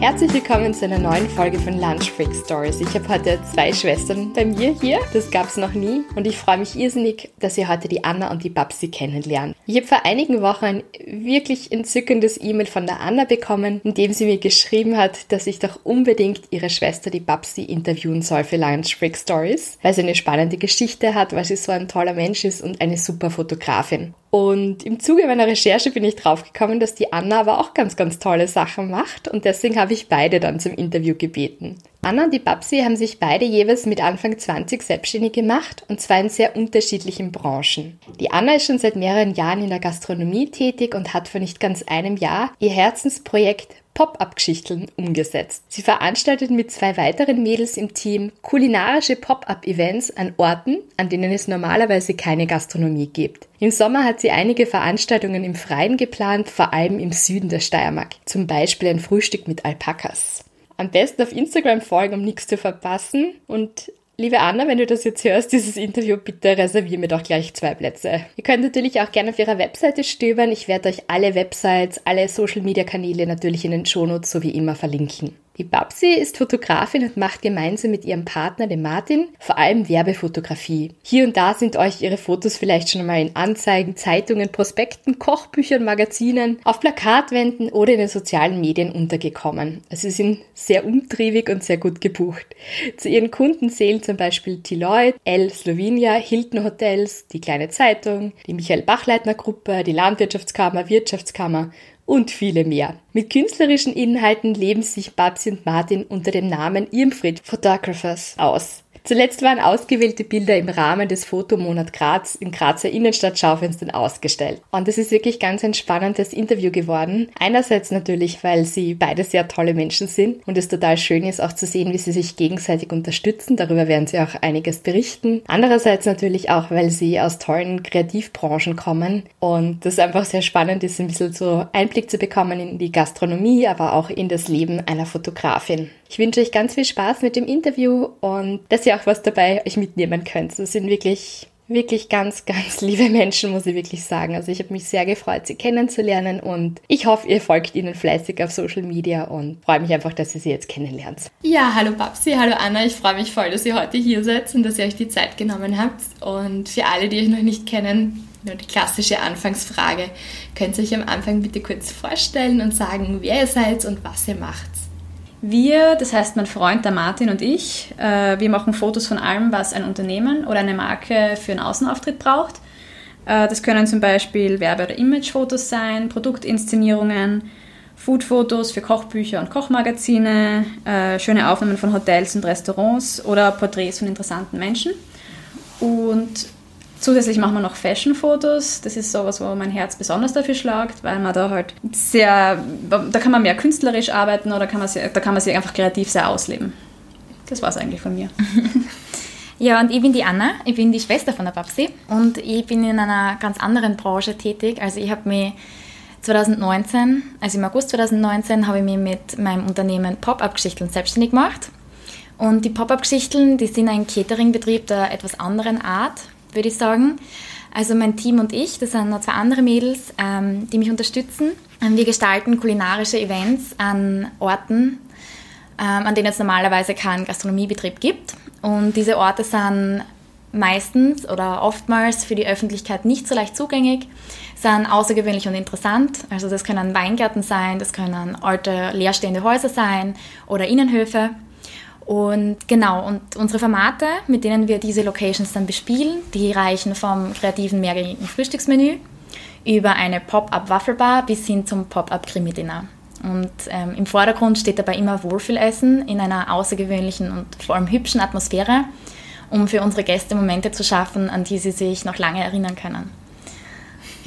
Herzlich willkommen zu einer neuen Folge von Lunch Freak Stories. Ich habe heute zwei Schwestern bei mir hier. Das gab es noch nie. Und ich freue mich irrsinnig, dass ihr heute die Anna und die Babsi kennenlernt. Ich habe vor einigen Wochen ein wirklich entzückendes E-Mail von der Anna bekommen, in dem sie mir geschrieben hat, dass ich doch unbedingt ihre Schwester, die Babsi, interviewen soll für Lunch Freak Stories, weil sie eine spannende Geschichte hat, weil sie so ein toller Mensch ist und eine super Fotografin. Und im Zuge meiner Recherche bin ich draufgekommen, dass die Anna aber auch ganz, ganz tolle Sachen macht und deswegen habe ich beide dann zum Interview gebeten. Anna und die Babsi haben sich beide jeweils mit Anfang 20 selbstständig gemacht und zwar in sehr unterschiedlichen Branchen. Die Anna ist schon seit mehreren Jahren in der Gastronomie tätig und hat vor nicht ganz einem Jahr ihr Herzensprojekt Pop-up-Geschichten umgesetzt. Sie veranstaltet mit zwei weiteren Mädels im Team kulinarische Pop-up-Events an Orten, an denen es normalerweise keine Gastronomie gibt. Im Sommer hat sie einige Veranstaltungen im Freien geplant, vor allem im Süden der Steiermark. Zum Beispiel ein Frühstück mit Alpakas. Am besten auf Instagram folgen, um nichts zu verpassen. Und Liebe Anna, wenn du das jetzt hörst, dieses Interview, bitte reservier mir doch gleich zwei Plätze. Ihr könnt natürlich auch gerne auf ihrer Webseite stöbern. Ich werde euch alle Websites, alle Social Media Kanäle natürlich in den Shownotes so wie immer verlinken. Die Babsi ist Fotografin und macht gemeinsam mit ihrem Partner, dem Martin, vor allem Werbefotografie. Hier und da sind euch ihre Fotos vielleicht schon mal in Anzeigen, Zeitungen, Prospekten, Kochbüchern, Magazinen, auf Plakatwänden oder in den sozialen Medien untergekommen. Also sie sind sehr umtriebig und sehr gut gebucht. Zu ihren Kunden zählen zum Beispiel Deloitte, L Slovenia, Hilton Hotels, die Kleine Zeitung, die Michael Bachleitner Gruppe, die Landwirtschaftskammer, Wirtschaftskammer und viele mehr. Mit künstlerischen Inhalten leben sich Babsi und Martin unter dem Namen Irmfried Photographers aus. Zuletzt waren ausgewählte Bilder im Rahmen des Fotomonat Graz im Grazer Innenstadtschaufenstern ausgestellt. Und es ist wirklich ganz ein spannendes Interview geworden. Einerseits natürlich, weil sie beide sehr tolle Menschen sind und es total schön ist auch zu sehen, wie sie sich gegenseitig unterstützen. Darüber werden sie auch einiges berichten. Andererseits natürlich auch, weil sie aus tollen Kreativbranchen kommen und das einfach sehr spannend ist, ein bisschen so Einblick zu bekommen in die Gastronomie, aber auch in das Leben einer Fotografin. Ich wünsche euch ganz viel Spaß mit dem Interview und dass ihr auch was dabei euch mitnehmen könnt. Das sind wirklich wirklich ganz, ganz liebe Menschen, muss ich wirklich sagen. Also ich habe mich sehr gefreut, sie kennenzulernen und ich hoffe, ihr folgt ihnen fleißig auf Social Media und freue mich einfach, dass ihr sie jetzt kennenlernt. Ja, hallo Babsi, hallo Anna. Ich freue mich voll, dass ihr heute hier seid und dass ihr euch die Zeit genommen habt. Und für alle, die euch noch nicht kennen, nur die klassische Anfangsfrage. Könnt ihr euch am Anfang bitte kurz vorstellen und sagen, wer ihr seid und was ihr macht? Wir, das heißt mein Freund, der Martin und ich, äh, wir machen Fotos von allem, was ein Unternehmen oder eine Marke für einen Außenauftritt braucht. Äh, das können zum Beispiel Werbe- oder Imagefotos sein, Produktinszenierungen, Foodfotos für Kochbücher und Kochmagazine, äh, schöne Aufnahmen von Hotels und Restaurants oder Porträts von interessanten Menschen. Und Zusätzlich machen wir noch Fashion-Fotos. Das ist sowas, wo mein Herz besonders dafür schlagt, weil man da halt sehr, da kann man mehr künstlerisch arbeiten oder kann man sehr, da kann man sich einfach kreativ sehr ausleben. Das war es eigentlich von mir. Ja, und ich bin die Anna, ich bin die Schwester von der Babsi und ich bin in einer ganz anderen Branche tätig. Also ich habe mich 2019, also im August 2019, habe ich mich mit meinem Unternehmen Pop-Up-Geschichten selbstständig gemacht. Und die Pop-Up-Geschichten, die sind ein Catering-Betrieb der etwas anderen Art würde ich sagen. Also mein Team und ich, das sind noch zwei andere Mädels, ähm, die mich unterstützen. Ähm, wir gestalten kulinarische Events an Orten, ähm, an denen es normalerweise keinen Gastronomiebetrieb gibt. Und diese Orte sind meistens oder oftmals für die Öffentlichkeit nicht so leicht zugänglich, sind außergewöhnlich und interessant. Also das können Weingärten sein, das können alte leerstehende Häuser sein oder Innenhöfe. Und genau, und unsere Formate, mit denen wir diese Locations dann bespielen, die reichen vom kreativen mehrgängigen Frühstücksmenü über eine Pop-up-Waffelbar bis hin zum Pop-up-Krimi-Dinner. Und ähm, im Vordergrund steht dabei immer Wohlfühlessen in einer außergewöhnlichen und vor allem hübschen Atmosphäre, um für unsere Gäste Momente zu schaffen, an die sie sich noch lange erinnern können.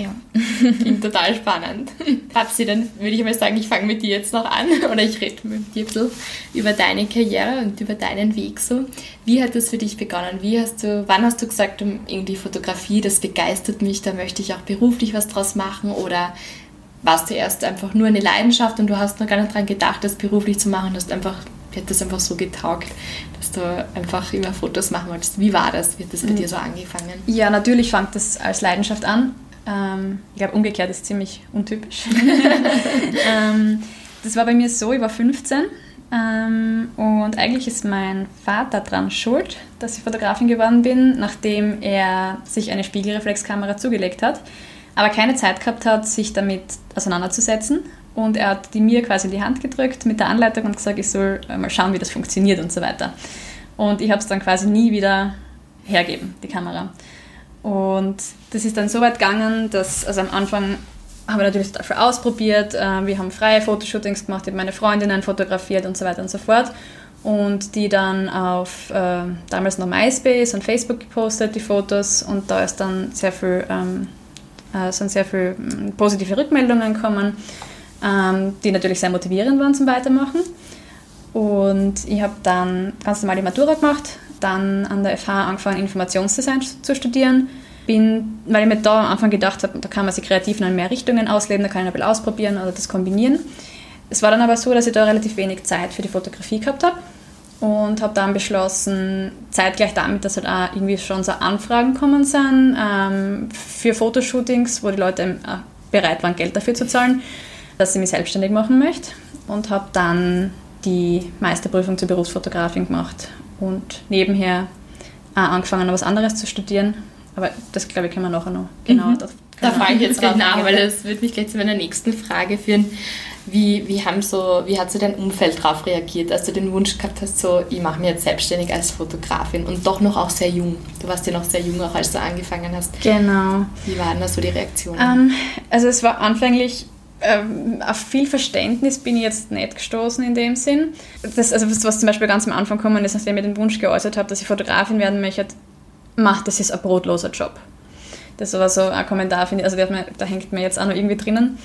Ja. Klingt total spannend. Babsi, dann würde ich mal sagen, ich fange mit dir jetzt noch an oder ich rede mit dir ein bisschen über deine Karriere und über deinen Weg so. Wie hat das für dich begonnen? Wie hast du, wann hast du gesagt, irgendwie Fotografie, das begeistert mich, da möchte ich auch beruflich was draus machen oder warst du erst einfach nur eine Leidenschaft und du hast noch gar nicht daran gedacht, das beruflich zu machen, hast einfach, hat das einfach so getaugt, dass du einfach immer Fotos machen wolltest. Wie war das? Wie hat das bei mhm. dir so angefangen? Ja, natürlich fängt das als Leidenschaft an. Ähm, ich glaube, umgekehrt ist ziemlich untypisch. ähm, das war bei mir so, ich war 15 ähm, und eigentlich ist mein Vater dran schuld, dass ich Fotografin geworden bin, nachdem er sich eine Spiegelreflexkamera zugelegt hat, aber keine Zeit gehabt hat, sich damit auseinanderzusetzen. Und er hat die mir quasi in die Hand gedrückt mit der Anleitung und gesagt, ich soll mal schauen, wie das funktioniert und so weiter. Und ich habe es dann quasi nie wieder hergeben, die Kamera. Und das ist dann so weit gegangen, dass also am Anfang haben wir natürlich dafür ausprobiert. Äh, wir haben freie Fotoshootings gemacht, ich habe meine Freundinnen fotografiert und so weiter und so fort. Und die dann auf äh, damals noch MySpace und Facebook gepostet, die Fotos. Und da ist dann sehr viel, ähm, äh, sind sehr viele hm, positive Rückmeldungen gekommen, ähm, die natürlich sehr motivierend waren zum Weitermachen. Und ich habe dann ganz normal die Matura gemacht, dann an der FH angefangen, Informationsdesign zu studieren. Bin, weil ich mir da am Anfang gedacht habe, da kann man sich kreativ in mehr Richtungen ausleben, da kann ich ein bisschen ausprobieren oder das kombinieren. Es war dann aber so, dass ich da relativ wenig Zeit für die Fotografie gehabt habe und habe dann beschlossen, zeitgleich damit, dass halt auch irgendwie schon so Anfragen kommen sind ähm, für Fotoshootings, wo die Leute äh, bereit waren, Geld dafür zu zahlen, dass ich mich selbstständig machen möchte und habe dann die Meisterprüfung zur Berufsfotografin gemacht und nebenher auch angefangen, noch was anderes zu studieren. Aber das, glaube ich, können wir nachher noch genau. Mhm. Da frage ich jetzt gleich nach, weil das wird mich gleich zu meiner nächsten Frage führen. Wie, wie, haben so, wie hat so dein Umfeld darauf reagiert, als du den Wunsch gehabt hast, so, ich mache mich jetzt selbstständig als Fotografin und doch noch auch sehr jung. Du warst ja noch sehr jung, auch als du angefangen hast. Genau. Wie waren da so die Reaktionen? Um, ähm, also es war anfänglich ähm, auf viel Verständnis bin ich jetzt nicht gestoßen in dem Sinn. Das, also was zum Beispiel ganz am Anfang gekommen ist, nachdem ich den Wunsch geäußert habe, dass ich Fotografin werden möchte, macht das ist ein brotloser Job. Das war so ein Kommentar, also mir, da hängt mir jetzt auch noch irgendwie drinnen.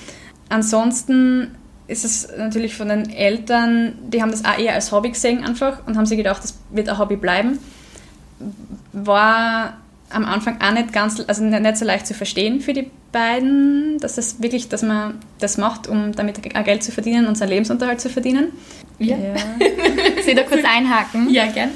Ansonsten ist es natürlich von den Eltern, die haben das auch eher als Hobby gesehen einfach und haben sich gedacht, das wird ein Hobby bleiben. War am Anfang auch nicht ganz, also nicht so leicht zu verstehen für die beiden, dass es wirklich, dass man das macht, um damit auch Geld zu verdienen und seinen Lebensunterhalt zu verdienen. Ja. ja. Sie da kurz einhaken? Ja, gern.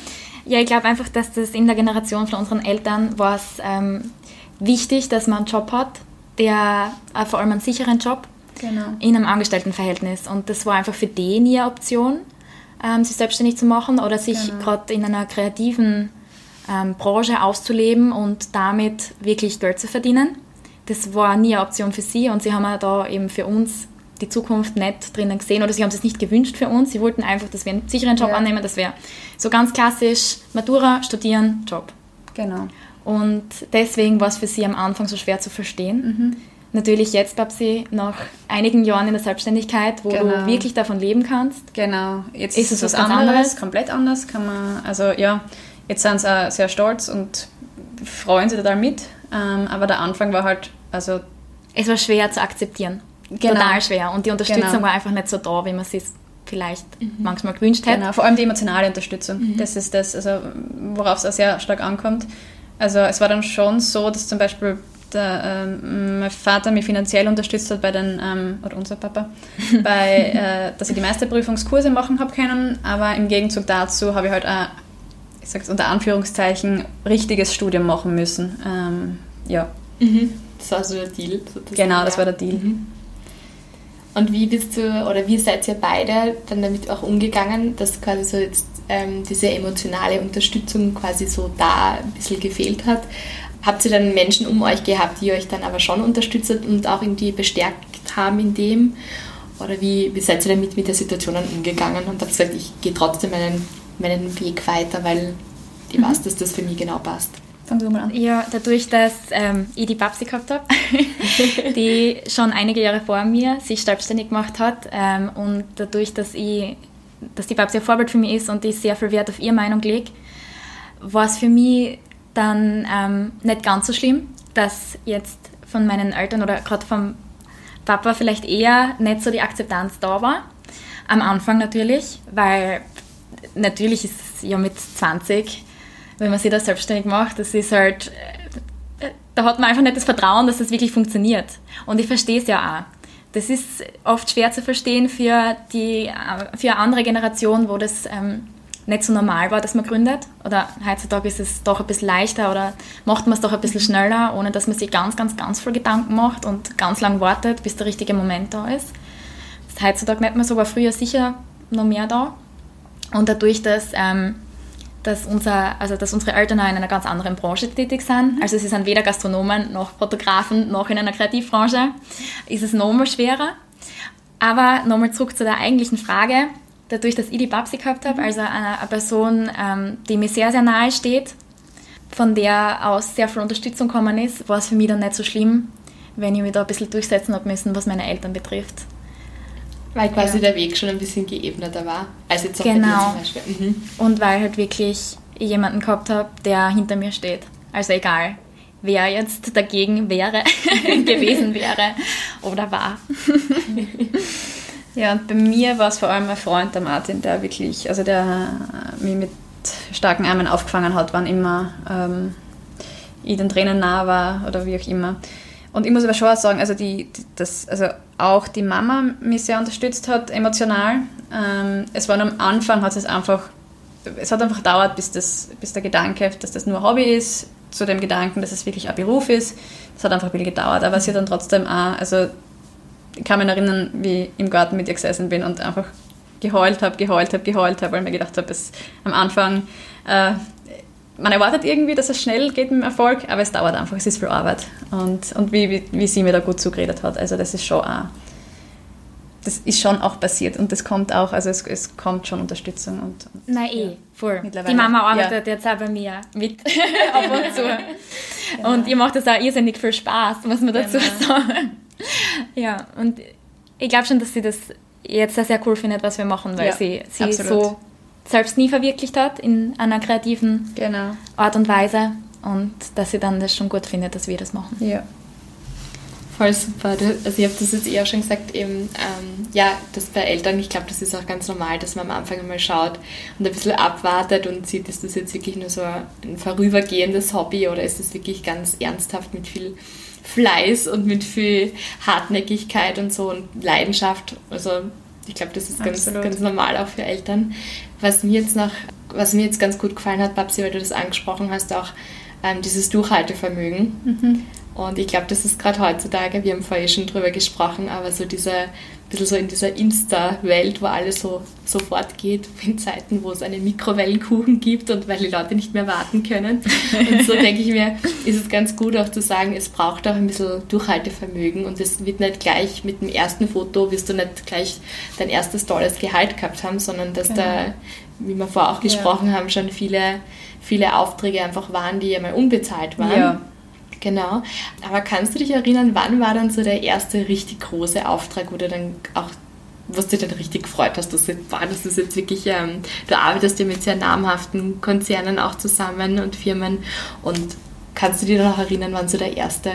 Ja, ich glaube einfach, dass das in der Generation von unseren Eltern war es ähm, wichtig, dass man einen Job hat, der äh, vor allem einen sicheren Job genau. in einem Angestelltenverhältnis. Und das war einfach für die nie eine Option, ähm, sich selbstständig zu machen oder sich genau. gerade in einer kreativen ähm, Branche auszuleben und damit wirklich Geld zu verdienen. Das war nie eine Option für sie und sie haben da eben für uns die Zukunft nicht drinnen gesehen oder sie haben es nicht gewünscht für uns. Sie wollten einfach, dass wir einen sicheren Job ja. annehmen. Das wäre so ganz klassisch Matura, studieren, Job. Genau. Und deswegen war es für sie am Anfang so schwer zu verstehen. Mhm. Natürlich jetzt, sie, nach einigen Jahren in der Selbstständigkeit, wo genau. du wirklich davon leben kannst. Genau. Jetzt ist es was anderes, anderes, komplett anders. Kann man, also ja, Jetzt sind sie auch sehr stolz und freuen sich total mit. Ähm, aber der Anfang war halt, also... Es war schwer zu akzeptieren. Genau. Total schwer. Und die Unterstützung genau. war einfach nicht so da, wie man es vielleicht mhm. manchmal gewünscht hätte. Genau, vor allem die emotionale Unterstützung. Mhm. Das ist das, also, worauf es auch sehr stark ankommt. Also es war dann schon so, dass zum Beispiel der, ähm, mein Vater mich finanziell unterstützt hat bei den, ähm, oder unser Papa, bei, äh, dass ich die Meisterprüfungskurse machen habe können, aber im Gegenzug dazu habe ich halt auch es unter Anführungszeichen, richtiges Studium machen müssen. Ähm, ja. Mhm. Das war so der Deal. Sozusagen. Genau, das war der Deal. Mhm. Und wie bist du oder wie seid ihr beide dann damit auch umgegangen, dass quasi so jetzt ähm, diese emotionale Unterstützung quasi so da ein bisschen gefehlt hat? Habt ihr dann Menschen um euch gehabt, die euch dann aber schon unterstützt und auch irgendwie bestärkt haben in dem? Oder wie, wie seid ihr damit mit der Situation dann umgegangen und habt gesagt, ich gehe trotzdem meinen meinen Weg weiter, weil ich mhm. weiß, dass das für mich genau passt. Fang du mal an. Ja, dadurch, dass ähm, ich die Babsi gehabt habe, die schon einige Jahre vor mir sich selbstständig gemacht hat ähm, und dadurch, dass ich dass die Babsi ein Vorbild für mich ist und ich sehr viel Wert auf ihre Meinung lege, war es für mich dann ähm, nicht ganz so schlimm, dass jetzt von meinen Eltern oder gerade vom Papa vielleicht eher nicht so die Akzeptanz da war. Am Anfang natürlich, weil natürlich ist es ja mit 20, wenn man sich das selbstständig macht, das ist halt, äh, da hat man einfach nicht das Vertrauen, dass das wirklich funktioniert. Und ich verstehe es ja auch. Das ist oft schwer zu verstehen für, die, äh, für eine andere Generation, wo das ähm, nicht so normal war, dass man gründet. Oder heutzutage ist es doch ein bisschen leichter oder macht man es doch ein bisschen schneller, ohne dass man sich ganz, ganz, ganz viel Gedanken macht und ganz lang wartet, bis der richtige Moment da ist. Heutzutage nicht mehr so, war früher sicher noch mehr da. Und dadurch, dass, ähm, dass, unser, also dass unsere Eltern in einer ganz anderen Branche tätig sind, also sie sind weder Gastronomen noch Fotografen noch in einer Kreativbranche, ist es nochmal schwerer. Aber nochmal zurück zu der eigentlichen Frage. Dadurch, dass ich die Babsi gehabt habe, also eine, eine Person, ähm, die mir sehr, sehr nahe steht, von der aus sehr viel Unterstützung gekommen ist, war es für mich dann nicht so schlimm, wenn ich mich da ein bisschen durchsetzen habe müssen, was meine Eltern betrifft. Weil quasi ja. der Weg schon ein bisschen geebneter war, als jetzt auch genau. zum Beispiel. Mhm. Und weil halt wirklich jemanden gehabt habe, der hinter mir steht. Also egal, wer jetzt dagegen wäre, gewesen wäre oder war. Ja, und bei mir war es vor allem mein Freund, der Martin, der wirklich, also der mich mit starken Armen aufgefangen hat, wann immer ähm, ich den Tränen nah war oder wie auch immer. Und ich muss aber schon sagen, also, die, das, also auch die Mama mich sehr unterstützt hat, emotional. Ähm, es war am Anfang, hat es einfach, es hat einfach gedauert, bis, das, bis der Gedanke, dass das nur Hobby ist, zu dem Gedanken, dass es wirklich ein Beruf ist. Das hat einfach ein bisschen gedauert, aber sie hat dann trotzdem auch, also ich kann mich erinnern, wie ich im Garten mit ihr gesessen bin und einfach geheult habe, geheult habe, geheult habe, weil ich mir gedacht habe, am Anfang, äh, man erwartet irgendwie, dass es schnell geht mit dem Erfolg, aber es dauert einfach, es ist viel Arbeit. Und, und wie, wie, wie sie mir da gut zugeredet hat, also das ist schon auch, das ist schon auch passiert und das kommt auch, also es, es kommt schon Unterstützung. Und, und Nein, eh, ja, voll. Die Mama arbeitet ja. jetzt auch bei mir mit, ab und zu. Genau. Und ihr macht das auch irrsinnig viel Spaß, muss man dazu genau. sagen. ja, und ich glaube schon, dass sie das jetzt sehr, sehr cool findet, was wir machen, weil ja, sie, sie so selbst nie verwirklicht hat in einer kreativen genau. Art und Weise und dass sie dann das schon gut findet, dass wir das machen. Ja. Voll super. Also ich habe das jetzt eher schon gesagt, eben, ähm, ja, das bei Eltern, ich glaube, das ist auch ganz normal, dass man am Anfang einmal schaut und ein bisschen abwartet und sieht, ist das jetzt wirklich nur so ein vorübergehendes Hobby oder ist das wirklich ganz ernsthaft mit viel Fleiß und mit viel Hartnäckigkeit und so und Leidenschaft. Also ich glaube, das ist ganz, ganz normal auch für Eltern. Was mir jetzt noch, was mir jetzt ganz gut gefallen hat, Babsi, weil du das angesprochen hast, auch ähm, dieses Durchhaltevermögen. Mhm. Und ich glaube, das ist gerade heutzutage, wir haben vorher schon drüber gesprochen, aber so diese bisschen so in dieser Insta-Welt, wo alles so sofort geht, in Zeiten, wo es einen Mikrowellenkuchen gibt und weil die Leute nicht mehr warten können. Und so denke ich mir, ist es ganz gut auch zu sagen, es braucht auch ein bisschen Durchhaltevermögen und es wird nicht gleich mit dem ersten Foto, wirst du nicht gleich dein erstes tolles Gehalt gehabt haben, sondern dass genau. da, wie wir vorher auch gesprochen ja. haben, schon viele, viele Aufträge einfach waren, die einmal unbezahlt waren. Ja. Genau. Aber kannst du dich erinnern, wann war dann so der erste richtig große Auftrag, wo du dann auch was dich dann richtig gefreut hast, dass, war, das ist jetzt wirklich, ähm, du arbeitest ja mit sehr namhaften Konzernen auch zusammen und Firmen und kannst du dich noch erinnern, wann so der erste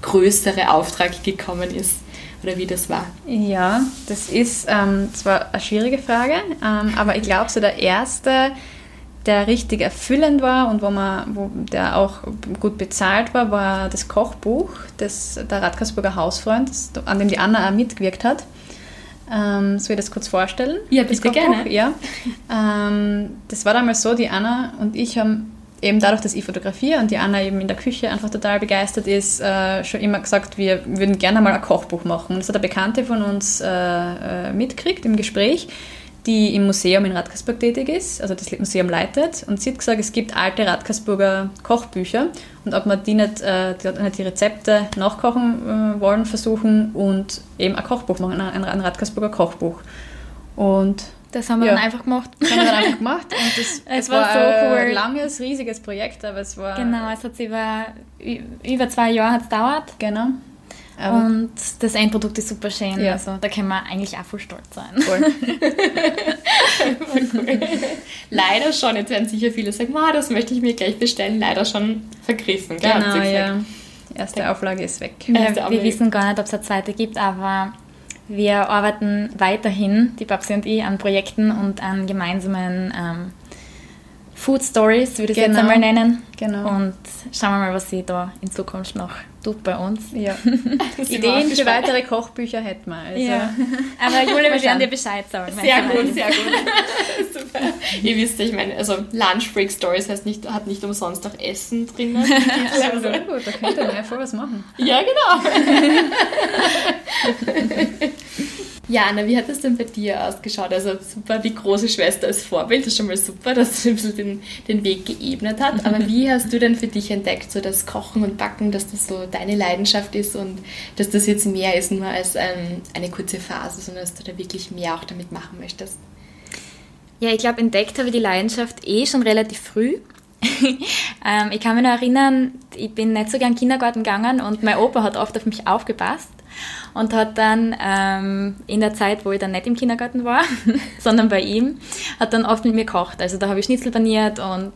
größere Auftrag gekommen ist oder wie das war? Ja, das ist ähm, zwar eine schwierige Frage, ähm, aber ich glaube so der erste der richtig erfüllend war und wo man, wo der auch gut bezahlt war, war das Kochbuch des, der Radkersburger Hausfreund, das, an dem die Anna auch mitgewirkt hat. Ähm, soll ich das kurz vorstellen? Ja, bitte gerne. Ja. Ähm, das war damals so, die Anna und ich haben eben dadurch, dass ich fotografiere und die Anna eben in der Küche einfach total begeistert ist, äh, schon immer gesagt, wir würden gerne mal ein Kochbuch machen. Und das hat eine Bekannte von uns äh, äh mitgekriegt im Gespräch die im Museum in Radkersburg tätig ist, also das Museum leitet. Und sie hat gesagt, es gibt alte Radkersburger Kochbücher und ob wir die nicht, äh, die, nicht die Rezepte nachkochen äh, wollen, versuchen und eben ein Kochbuch machen, ein, ein Radkersburger Kochbuch. Und Das haben wir Ja. dann einfach gemacht. Das haben wir dann einfach gemacht und das, Es war war, so ein cool. langes, riesiges Projekt, aber es war... Genau, es hat über, über zwei Jahre gedauert. Genau. Aber Und das Endprodukt ist super schön. Ja. Also da können wir eigentlich auch voll stolz sein. voll. Leider schon. Jetzt werden sicher viele sagen, "Ma, das möchte ich mir gleich bestellen. Leider schon vergriffen. Gell? Genau, ja. Die erste Auflage ist weg. Äh, wir wissen gar nicht, ob es eine zweite gibt, aber wir arbeiten weiterhin, die Babsi und ich, an Projekten und an gemeinsamen ähm, Food Stories, würde ich es jetzt Genau. einmal nennen. Genau. Und schauen wir mal, was sie da in Zukunft noch tut bei uns. Ja. Ideen für weitere Kochbücher hätten wir. Also. Aber Julia, wir werden dir Bescheid sagen. Sehr gut, ist. sehr gut. Super. Ihr wisst, ich meine, also Lunch Break Stories heißt nicht, hat nicht umsonst auch Essen drinnen. Also, sehr gut, da könnt ihr mir voll was machen. ja, genau. Ja, Anna, wie hat das denn bei dir ausgeschaut? Also super, die große Schwester als Vorbild, das ist schon mal super, dass sie ein bisschen den, den Weg geebnet hat. Aber wie hast du denn für dich entdeckt, so das Kochen und Backen, dass das so deine Leidenschaft ist und dass das jetzt mehr ist nur als ähm, eine kurze Phase, sondern dass du da wirklich mehr auch damit machen möchtest? Ja, ich glaube, entdeckt habe ich die Leidenschaft eh schon relativ früh. ähm, ich kann mich noch erinnern, ich bin nicht so gern Kindergarten gegangen und mein Opa hat oft auf mich aufgepasst und hat dann ähm, in der Zeit, wo ich dann nicht im Kindergarten war, sondern bei ihm, hat dann oft mit mir gekocht. Also da habe ich Schnitzel paniert und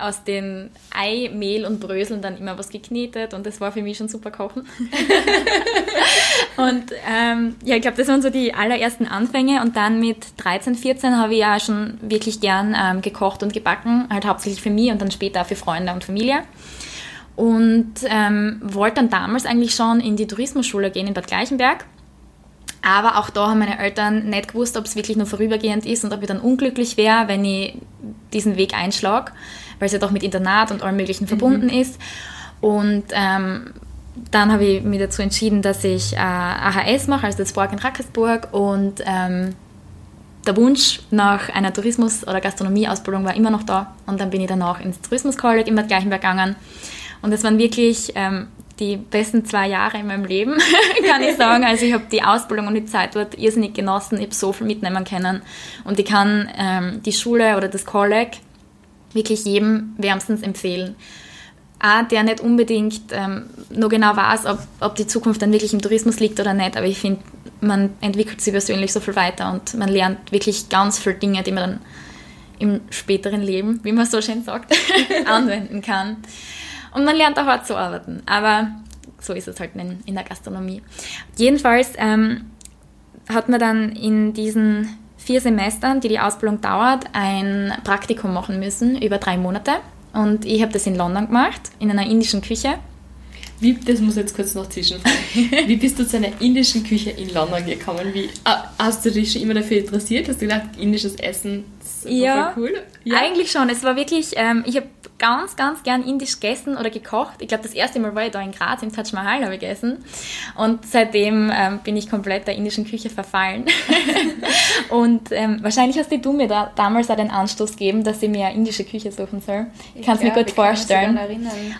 aus den Ei, Mehl und Bröseln dann immer was geknetet und das war für mich schon super kochen. Und ähm, ja, ich glaube, das waren so die allerersten Anfänge. Und dann mit 13, 14 habe ich ja schon wirklich gern ähm, gekocht und gebacken, halt hauptsächlich für mich und dann später auch für Freunde und Familie. Und ähm, wollte dann damals eigentlich schon in die Tourismusschule gehen in Bad Gleichenberg. Aber auch da haben meine Eltern nicht gewusst, ob es wirklich nur vorübergehend ist und ob ich dann unglücklich wäre, wenn ich diesen Weg einschlage, weil es ja doch mit Internat und allem Möglichen verbunden ist. Und ähm, dann habe ich mich dazu entschieden, dass ich äh, AHS mache, also das Borg in Rackersburg. Und ähm, der Wunsch nach einer Tourismus- oder Gastronomieausbildung war immer noch da. Und dann bin ich danach ins Tourismus College in Bad Gleichenberg gegangen. Und es waren wirklich ähm, die besten zwei Jahre in meinem Leben, kann ich sagen. Also ich habe die Ausbildung und die Zeit dort irrsinnig genossen. Ich habe so viel mitnehmen können. Und ich kann ähm, die Schule oder das College wirklich jedem wärmstens empfehlen. Auch der nicht unbedingt ähm, nur genau weiß, ob, ob die Zukunft dann wirklich im Tourismus liegt oder nicht, aber ich finde, man entwickelt sich persönlich so viel weiter und man lernt wirklich ganz viele Dinge, die man dann im späteren Leben, wie man so schön sagt, anwenden kann. Und man lernt auch hart zu arbeiten, aber so ist es halt in, in der Gastronomie. Jedenfalls ähm, hat man dann in diesen vier Semestern, die die Ausbildung dauert, ein Praktikum machen müssen über drei Monate. Und ich habe das in London gemacht, in einer indischen Küche. Wie, das muss jetzt kurz noch zwischenfragen. Wie bist du zu einer indischen Küche in London gekommen? Wie, ah, hast du dich schon immer dafür interessiert? Hast du gedacht, indisches Essen ist Ja, cool? Eigentlich schon. Es war wirklich, ähm, ich habe ganz, ganz gern indisch gegessen oder gekocht. Ich glaube, das erste Mal war ich da in Graz im Taj Mahal habe ich gegessen. Und seitdem ähm, bin ich komplett der indischen Küche verfallen. und ähm, wahrscheinlich hast du mir da damals auch den Anstoß gegeben, dass ich mir eine indische Küche suchen soll. Ich kann es mir gut vorstellen.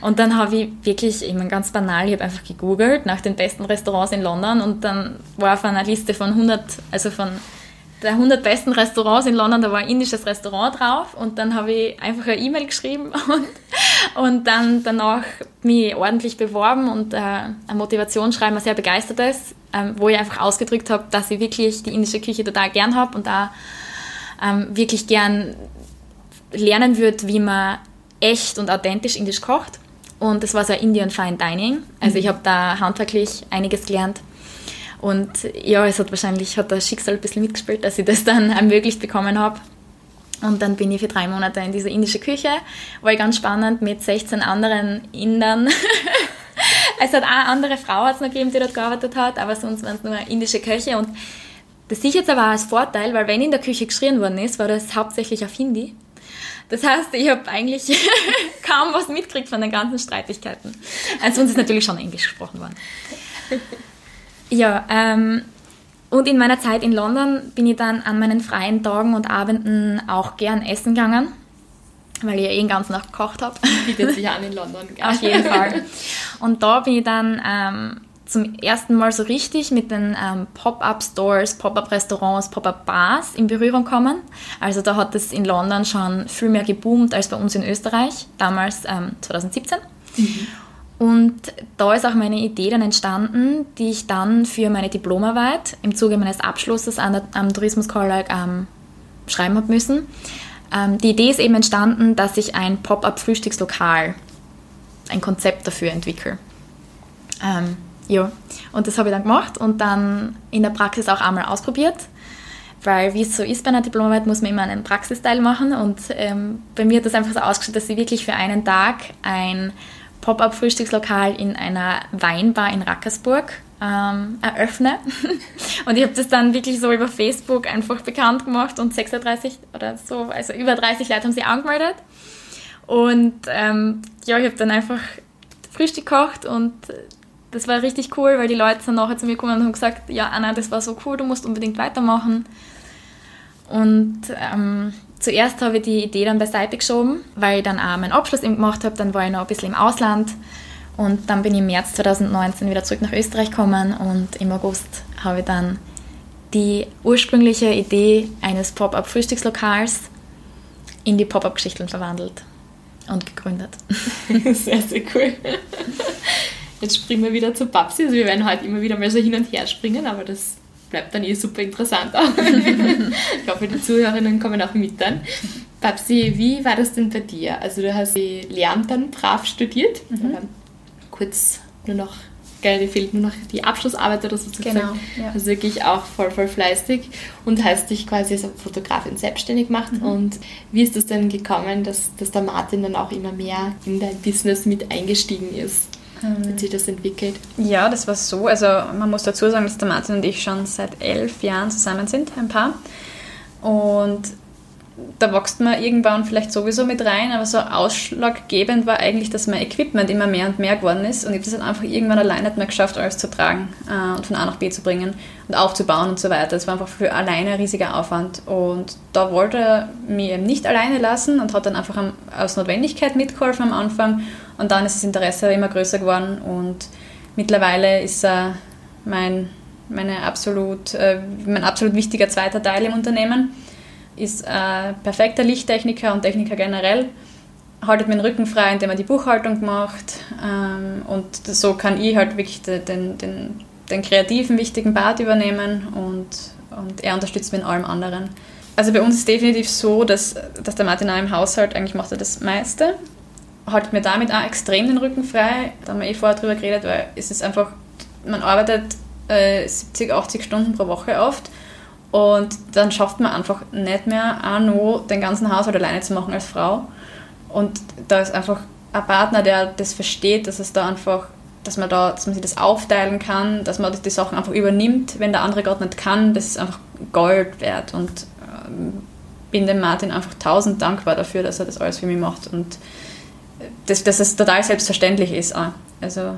Und dann habe ich wirklich, ich meine, ganz banal, ich habe einfach gegoogelt nach den besten Restaurants in London und dann war auf einer Liste von 100, also von der 100 besten Restaurants in London, da war ein indisches Restaurant drauf und dann habe ich einfach eine E-Mail geschrieben und, und dann danach mich ordentlich beworben und äh, ein Motivationsschreiben, ein sehr begeistertes, ähm, wo ich einfach ausgedrückt habe, dass ich wirklich die indische Küche total gern habe und da ähm, wirklich gern lernen würde, wie man echt und authentisch indisch kocht. Und das war so ein Indian Fine Dining. Also ich habe da handwerklich einiges gelernt. Und ja, es hat wahrscheinlich hat das Schicksal ein bisschen mitgespielt, dass ich das dann ermöglicht bekommen habe. Und dann bin ich für drei Monate in diese indische Küche. War ganz spannend mit 16 anderen Indern. es hat auch eine andere Frau hat's noch gegeben, die dort gearbeitet hat, aber sonst waren es nur indische Köche. Und das sehe ich jetzt aber auch als Vorteil, weil wenn in der Küche geschrien worden ist, war das hauptsächlich auf Hindi. Das heißt, ich habe eigentlich kaum was mitgekriegt von den ganzen Streitigkeiten. Also sonst ist natürlich schon Englisch gesprochen worden. Ja, ähm, und in meiner Zeit in London bin ich dann an meinen freien Tagen und Abenden auch gern essen gegangen, weil ich ja eh den ganzen Tag gekocht habe. Bietet sich an in London. gell? Auf jeden Fall. Und da bin ich dann ähm, zum ersten Mal so richtig mit den ähm, Pop-up-Stores, Pop-up-Restaurants, Pop-up-Bars in Berührung kommen. Also da hat es in London schon viel mehr geboomt als bei uns in Österreich, damals ähm, 2017. Mhm. Und da ist auch meine Idee dann entstanden, die ich dann für meine Diplomarbeit im Zuge meines Abschlusses an der, am Tourismus College ähm, schreiben habe müssen. Ähm, die Idee ist eben entstanden, dass ich ein Pop-up-Frühstückslokal, ein Konzept dafür entwickle. Ähm, ja, und das habe ich dann gemacht und dann in der Praxis auch einmal ausprobiert, weil wie es so ist bei einer Diplomarbeit, muss man immer einen Praxisteil machen und ähm, bei mir hat das einfach so ausgeschaut, dass ich wirklich für einen Tag ein Pop-up-Frühstückslokal in einer Weinbar in Rackersburg ähm, eröffne. und ich habe das dann wirklich so über Facebook einfach bekannt gemacht und 36 oder so, also über 30 Leute haben sich angemeldet. Und ähm, ja, ich habe dann einfach Frühstück gekocht und das war richtig cool, weil die Leute sind nachher zu mir gekommen und haben gesagt, ja Anna, das war so cool, du musst unbedingt weitermachen. Und ähm, zuerst habe ich die Idee dann beiseite geschoben, weil ich dann auch meinen Abschluss gemacht habe, dann war ich noch ein bisschen im Ausland und dann bin ich im März 2019 wieder zurück nach Österreich gekommen und im August habe ich dann die ursprüngliche Idee eines Pop-up-Frühstückslokals in die Pop-up-Geschichten verwandelt und gegründet. Sehr, sehr cool. Jetzt springen wir wieder zu Babsi. Also wir werden heute immer wieder mal so hin und her springen, aber das bleibt dann eh super interessant auch. ich hoffe, die Zuhörerinnen kommen auch mit dann. Babsi, wie war das denn bei dir? Also du hast die Lehramt dann brav studiert, mhm. kurz nur noch geil, dir fehlt nur noch die Abschlussarbeit oder so zu genau, Ja. Also wirklich auch voll, voll fleißig und hast dich quasi als Fotografin selbstständig gemacht. Mhm. Und wie ist das denn gekommen, dass, dass der Martin dann auch immer mehr in dein Business mit eingestiegen ist? Hat ähm, sich das entwickelt? Ja, das war so. Also man muss dazu sagen, dass der Martin und ich schon seit elf Jahren zusammen sind, ein Paar. Und da wächst man irgendwann vielleicht sowieso mit rein, aber so ausschlaggebend war eigentlich, dass mein Equipment immer mehr und mehr geworden ist und ich habe das dann einfach irgendwann alleine nicht mehr geschafft, alles zu tragen äh, und von A nach B zu bringen und aufzubauen und so weiter. Das war einfach für alleine ein riesiger Aufwand und da wollte er mich eben nicht alleine lassen und hat dann einfach aus Notwendigkeit mitgeholfen am Anfang und dann ist das Interesse immer größer geworden und mittlerweile ist er mein, meine absolut, äh, mein absolut wichtiger zweiter Teil im Unternehmen ist ein perfekter Lichttechniker und Techniker generell. Haltet mir den Rücken frei, indem er die Buchhaltung macht. Ähm, und so kann ich halt wirklich den, den, den kreativen, wichtigen Part übernehmen und, und er unterstützt mich in allem anderen. Also bei uns ist es definitiv so, dass, dass der Martin auch im Haushalt eigentlich macht er das meiste. Haltet mir damit auch extrem den Rücken frei. Da haben wir eh vorher drüber geredet, weil es ist einfach, man arbeitet äh, 70, 80 Stunden pro Woche oft und dann schafft man einfach nicht mehr auch noch den ganzen Haushalt alleine zu machen als Frau. Und da ist einfach ein Partner, der das versteht, dass es da einfach, dass man da, dass man sich das aufteilen kann, dass man die Sachen einfach übernimmt, wenn der andere gerade nicht kann, das ist einfach Gold wert. Und ähm, bin dem Martin einfach tausend dankbar dafür, dass er das alles für mich macht. Und das, dass es total selbstverständlich ist. Also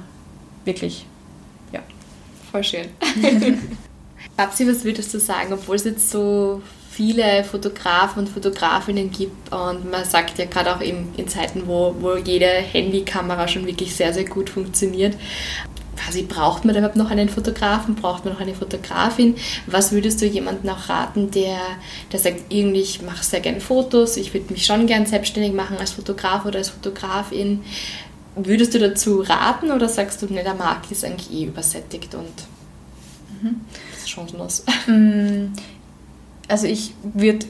wirklich, ja. Voll schön. Babsi, was würdest du sagen, obwohl es jetzt so viele Fotografen und Fotografinnen gibt und man sagt ja gerade auch in Zeiten, wo, wo jede Handykamera schon wirklich sehr, sehr gut funktioniert, quasi braucht man überhaupt noch einen Fotografen, braucht man noch eine Fotografin? Was würdest du jemandem auch raten, der, der sagt, irgendwie, ich mache sehr gerne Fotos, ich würde mich schon gern selbstständig machen als Fotograf oder als Fotografin. Würdest du dazu raten oder sagst du, ne, der Markt ist eigentlich eh übersättigt und mhm chancenlos. Mm, also ich würde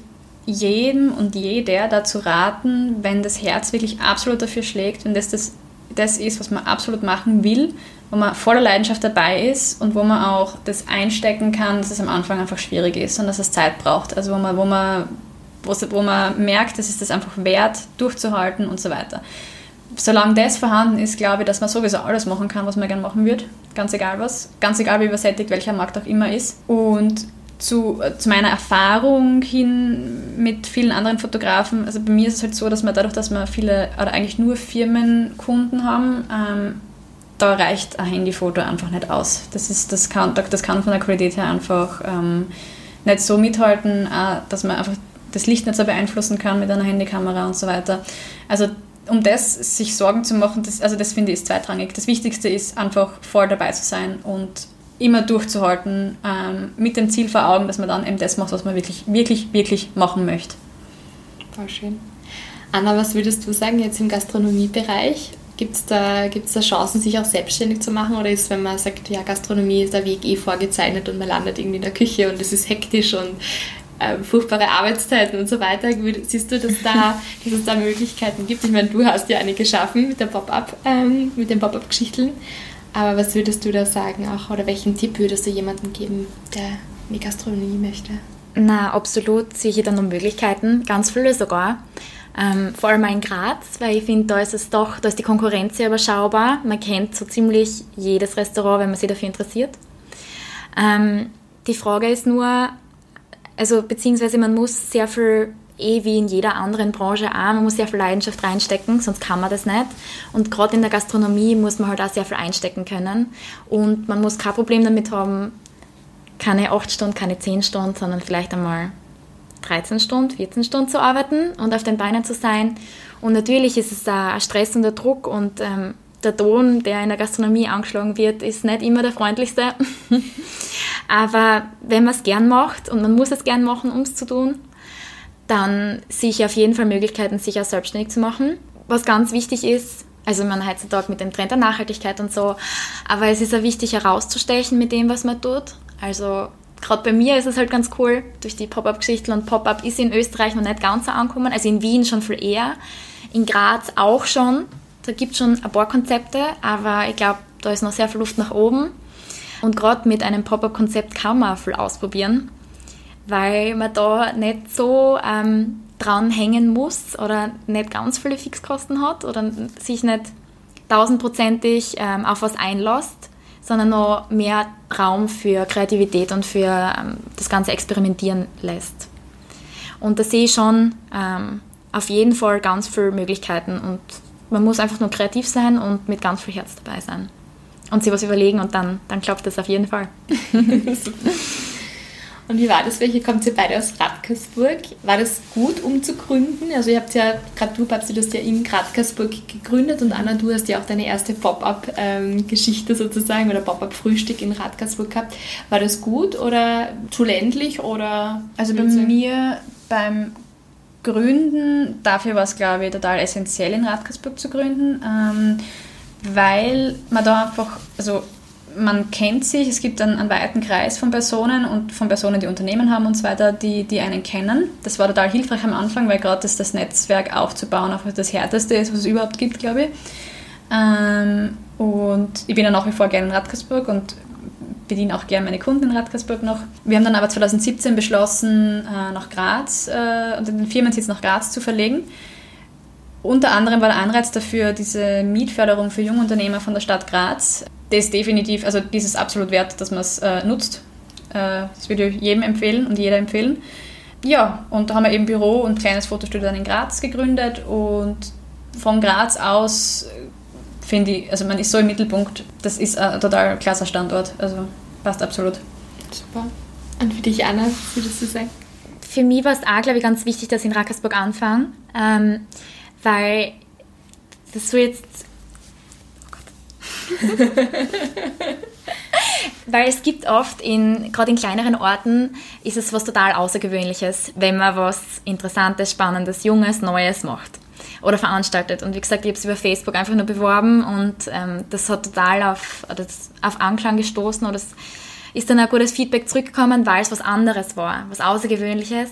jedem und jeder dazu raten, wenn das Herz wirklich absolut dafür schlägt, wenn das das, das ist, was man absolut machen will, wo man voller Leidenschaft dabei ist und wo man auch das einstecken kann, dass es am Anfang einfach schwierig ist und dass es Zeit braucht. Also wo man, wo man, wo man merkt, es ist das einfach wert, durchzuhalten und so weiter solange das vorhanden ist, glaube ich, dass man sowieso alles machen kann, was man gerne machen würde. Ganz egal was. Ganz egal, wie übersättigt welcher Markt auch immer ist. Und zu, zu, meiner Erfahrung hin mit vielen anderen Fotografen, also bei mir ist es halt so, dass man dadurch, dass wir viele oder eigentlich nur Firmenkunden haben, ähm, da reicht ein Handyfoto einfach nicht aus. Das, ist, das, kann, das kann von der Qualität her einfach ähm, nicht so mithalten, äh, dass man einfach das Licht nicht so beeinflussen kann mit einer Handykamera und so weiter. Also um das sich Sorgen zu machen, das, also das finde ich ist zweitrangig. Das Wichtigste ist einfach voll dabei zu sein und immer durchzuhalten, ähm, mit dem Ziel vor Augen, dass man dann eben das macht, was man wirklich, wirklich, wirklich machen möchte. Voll schön. Anna, was würdest du sagen jetzt im Gastronomiebereich? Gibt es da, gibt's da Chancen, sich auch selbstständig zu machen? Oder ist, wenn man sagt, ja, Gastronomie ist der Weg eh vorgezeichnet und man landet irgendwie in der Küche und es ist hektisch und äh, furchtbare Arbeitszeiten und so weiter. Siehst du, dass, da, dass es da Möglichkeiten gibt? Ich meine, du hast ja eine geschaffen mit der Pop-up, ähm, mit den Pop-up-Geschichten. Aber was würdest du da sagen auch? Oder welchen Tipp würdest du jemandem geben, der in die Gastronomie möchte? Na, absolut sehe ich da noch Möglichkeiten, ganz viele sogar. Ähm, vor allem in Graz, weil ich finde, da ist es doch, da ist die Konkurrenz sehr überschaubar. Man kennt so ziemlich jedes Restaurant, wenn man sich dafür interessiert. Ähm, die Frage ist nur, also beziehungsweise man muss sehr viel, eh wie in jeder anderen Branche auch, man muss sehr viel Leidenschaft reinstecken, sonst kann man das nicht. Und gerade in der Gastronomie muss man halt auch sehr viel einstecken können. Und man muss kein Problem damit haben, keine 8 Stunden, keine 10 Stunden, sondern vielleicht einmal 13 Stunden, 14 Stunden zu arbeiten und auf den Beinen zu sein. Und natürlich ist es ein Stress und der Druck und ähm, der Ton, der in der Gastronomie angeschlagen wird, ist nicht immer der freundlichste. Aber wenn man es gern macht und man muss es gern machen, um es zu tun, dann sehe ich auf jeden Fall Möglichkeiten, sich auch selbstständig zu machen. Was ganz wichtig ist, also man heutzutage mit dem Trend der Nachhaltigkeit und so, aber es ist auch wichtig herauszustechen mit dem, was man tut. Also gerade bei mir ist es halt ganz cool, durch die Pop-Up-Geschichten und Pop-Up ist in Österreich noch nicht ganz so angekommen, also in Wien schon viel eher, in Graz auch schon. Da gibt es schon ein paar Konzepte, aber ich glaube, da ist noch sehr viel Luft nach oben. Und gerade mit einem Pop-Up-Konzept kann man viel ausprobieren, weil man da nicht so ähm, dran hängen muss oder nicht ganz viele Fixkosten hat oder sich nicht tausendprozentig ähm, auf was einlässt, sondern noch mehr Raum für Kreativität und für ähm, das ganze Experimentieren lässt. Und da sehe ich schon ähm, auf jeden Fall ganz viele Möglichkeiten und man muss einfach nur kreativ sein und mit ganz viel Herz dabei sein und sich was überlegen und dann, dann klappt das auf jeden Fall. und wie war das? Welche kommt ihr beide aus Radkersburg? War das gut, um zu gründen? Also ihr habt ja, gerade du, Babsi, du hast ja in Radkersburg gegründet und Anna, du hast ja auch deine erste Pop-Up-Geschichte sozusagen oder Pop-Up-Frühstück in Radkersburg gehabt. War das gut oder zu ländlich oder? Also bei mir beim Gründen, dafür war es glaube ich total essentiell in Radkersburg zu gründen. Ähm, weil man da einfach, also man kennt sich, es gibt einen, einen weiten Kreis von Personen und von Personen, die Unternehmen haben und so weiter, die, die einen kennen. Das war total hilfreich am Anfang, weil gerade das, das Netzwerk aufzubauen auch das Härteste ist, was es überhaupt gibt, glaube ich. Ähm, und ich bin ja nach wie vor gerne in Radkersburg und bediene auch gerne meine Kunden in Radkersburg noch. Wir haben dann aber 2017 beschlossen, äh, nach Graz, äh, den Firmensitz nach Graz zu verlegen unter anderem war der Anreiz dafür diese Mietförderung für Jungunternehmer von der Stadt Graz. Das ist definitiv, also dieses absolut wert, dass man es äh, nutzt. Äh, das würde ich jedem empfehlen und jeder empfehlen. Ja, und da haben wir eben Büro und kleines Fotostudio dann in Graz gegründet und von Graz aus äh, finde ich, also man ist so im Mittelpunkt, das ist ein total klasse Standort, also passt absolut. Super. Und für dich, Anna, würdest du sagen? Für mich war es auch, glaube ich, ganz wichtig, dass ich in Rackersburg anfange. Ähm, weil das so jetzt. Oh Gott. weil es gibt oft in, gerade in kleineren Orten, ist es was total Außergewöhnliches, wenn man was Interessantes, Spannendes, Junges, Neues macht oder veranstaltet. Und wie gesagt, ich habe es über Facebook einfach nur beworben und ähm, das hat total auf, auf Anklang gestoßen oder es ist dann ein gutes Feedback zurückgekommen, weil es was anderes war, was Außergewöhnliches.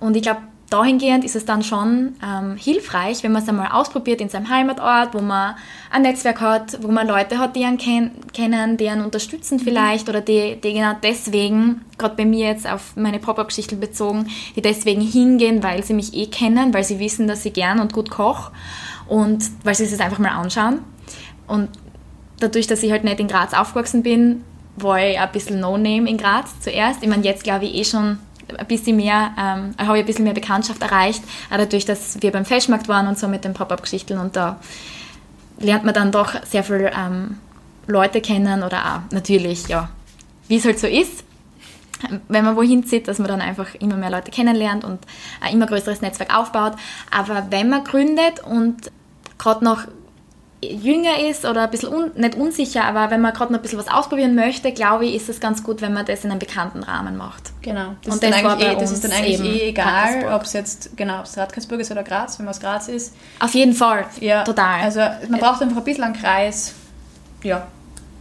Und ich glaube, dahingehend ist es dann schon ähm, hilfreich, wenn man es einmal ausprobiert in seinem Heimatort, wo man ein Netzwerk hat, wo man Leute hat, die einen ken kennen, die einen unterstützen mhm. vielleicht oder die, die genau deswegen, gerade bei mir jetzt auf meine Pop-Up-Geschichte bezogen, die deswegen hingehen, weil sie mich eh kennen, weil sie wissen, dass ich gern und gut koche und weil sie es einfach mal anschauen. Und dadurch, dass ich halt nicht in Graz aufgewachsen bin, war ich ein bisschen No-Name in Graz zuerst. Ich meine, jetzt glaube ich eh schon ein bisschen mehr, ähm, habe ich ein bisschen mehr Bekanntschaft erreicht, auch dadurch, dass wir beim Fashmarkt waren und so mit den Pop-Up-Geschichten und da lernt man dann doch sehr viele ähm, Leute kennen oder auch natürlich, ja, wie es halt so ist, wenn man wohin zieht, dass man dann einfach immer mehr Leute kennenlernt und ein immer größeres Netzwerk aufbaut. Aber wenn man gründet und gerade noch jünger ist oder ein bisschen un, nicht unsicher, aber wenn man gerade noch ein bisschen was ausprobieren möchte, glaube ich, ist es ganz gut, wenn man das in einem bekannten Rahmen macht. Genau. Das, und ist, das, dann eh, das ist dann eigentlich eh egal, ob es jetzt genau, ob es Radkersburg ist oder Graz, wenn man aus Graz ist. Auf jeden Fall. Ja. Total. Also man braucht einfach ein bisschen einen Kreis. Ja.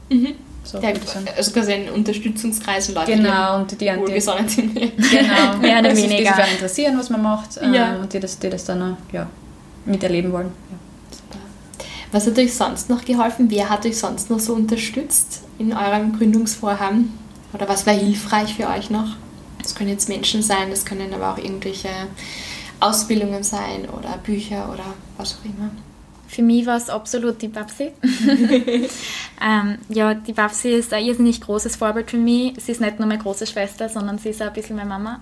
Mhm. So der, also quasi ein Unterstützungskreis und Leute, genau, und die, die wohlgesonnen sind. Genau, mehr oder weniger. Die sich interessieren, was man macht ja. ähm, und die das, die das dann ja, miterleben wollen. Ja. Was hat euch sonst noch geholfen? Wer hat euch sonst noch so unterstützt in eurem Gründungsvorhaben? Oder was war hilfreich für euch noch? Das können jetzt Menschen sein, das können aber auch irgendwelche Ausbildungen sein oder Bücher oder was auch immer. Für mich war es absolut die Babsi. ähm, ja, die Babsi ist ein irrsinnig großes Vorbild für mich. Sie ist nicht nur meine große Schwester, sondern sie ist auch ein bisschen meine Mama.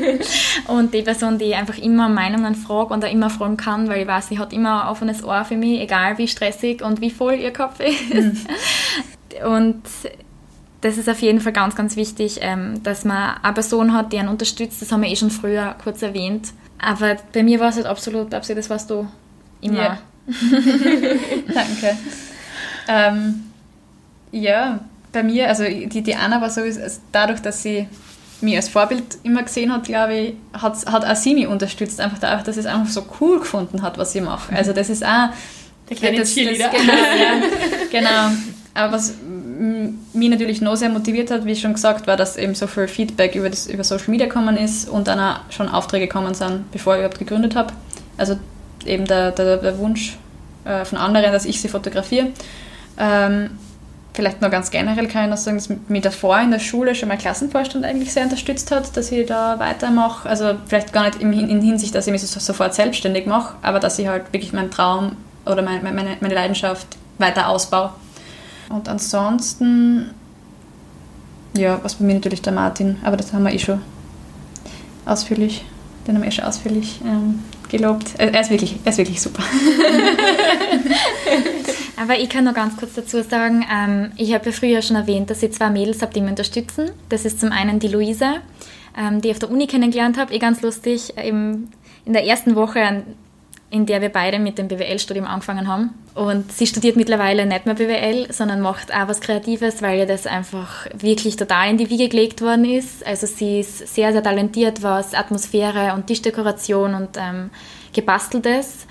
und die Person, die einfach immer Meinungen fragt und auch immer fragen kann, weil ich weiß, sie hat immer ein offenes Ohr für mich, egal wie stressig und wie voll ihr Kopf ist. Mhm. und das ist auf jeden Fall ganz, ganz wichtig, ähm, dass man eine Person hat, die einen unterstützt. Das haben wir eh schon früher kurz erwähnt. Aber bei mir war es halt absolut, Babsi, das warst du immer. Yeah Danke. Ähm, ja, bei mir, also die, die Anna war so, dadurch, dass sie mich als Vorbild immer gesehen hat, glaube ich, hat, hat auch sie mich unterstützt. Einfach dadurch, dass sie es einfach so cool gefunden hat, was ich mache. Also das ist auch... Der kleine das, das, genau, ja, genau. Aber was mich natürlich noch sehr motiviert hat, wie schon gesagt, war, dass eben so viel Feedback über, das, über Social Media gekommen ist und dann auch schon Aufträge gekommen sind, bevor ich überhaupt gegründet habe. Also eben der, der, der Wunsch äh, von anderen, dass ich sie fotografiere. Ähm, vielleicht noch ganz generell kann ich noch sagen, dass mich davor in der Schule schon mein Klassenvorstand eigentlich sehr unterstützt hat, dass ich da weitermache. Also vielleicht gar nicht in, in Hinsicht, dass ich mich so, sofort selbstständig mache, aber dass ich halt wirklich meinen Traum oder meine, meine, meine Leidenschaft weiter ausbaue. Und ansonsten, ja, was bei mir natürlich der Martin, aber das haben wir eh schon ausführlich, den haben wir eh schon ausführlich ähm, gelobt. Er ist wirklich, er ist wirklich super. Aber ich kann noch ganz kurz dazu sagen, ähm, ich habe ja früher schon erwähnt, dass ich zwei Mädels habe, die mich unterstützen. Das ist zum einen die Luisa, ähm, die ich auf der Uni kennengelernt habe, eh ganz lustig. Eben in der ersten Woche in der wir beide mit dem BWL-Studium angefangen haben. Und sie studiert mittlerweile nicht mehr BWL, sondern macht auch was Kreatives, weil ihr das einfach wirklich total in die Wiege gelegt worden ist. Also sie ist sehr, sehr talentiert, was Atmosphäre und Tischdekoration und ähm, Gebasteltes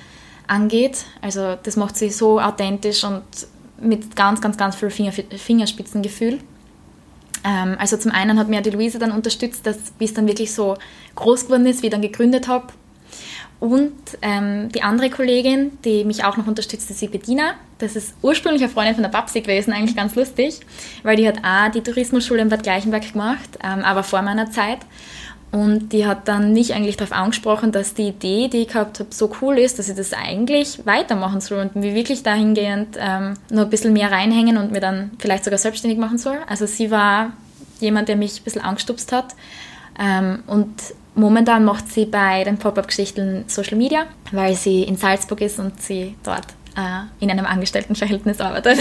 angeht. Also das macht sie so authentisch und mit ganz, ganz, ganz viel Finger, Fingerspitzengefühl. Ähm, also zum einen hat mir die Luise dann unterstützt, dass wie es dann wirklich so groß geworden ist, wie ich dann gegründet habe und ähm, die andere Kollegin, die mich auch noch unterstützt, ist die Bettina. Das ist ursprünglich eine Freundin von der Babsi gewesen, eigentlich ganz lustig, weil die hat auch die Tourismusschule in Bad Gleichenberg gemacht, ähm, aber vor meiner Zeit. Und die hat dann mich eigentlich darauf angesprochen, dass die Idee, die ich gehabt habe, so cool ist, dass ich das eigentlich weitermachen soll und mir wirklich dahingehend ähm, noch ein bisschen mehr reinhängen und mir dann vielleicht sogar selbstständig machen soll. Also sie war jemand, der mich ein bisschen angestupst hat. Ähm, und Momentan macht sie bei den Pop-Up-Geschichten Social Media, weil sie in Salzburg ist und sie dort äh, in einem Angestelltenverhältnis arbeitet.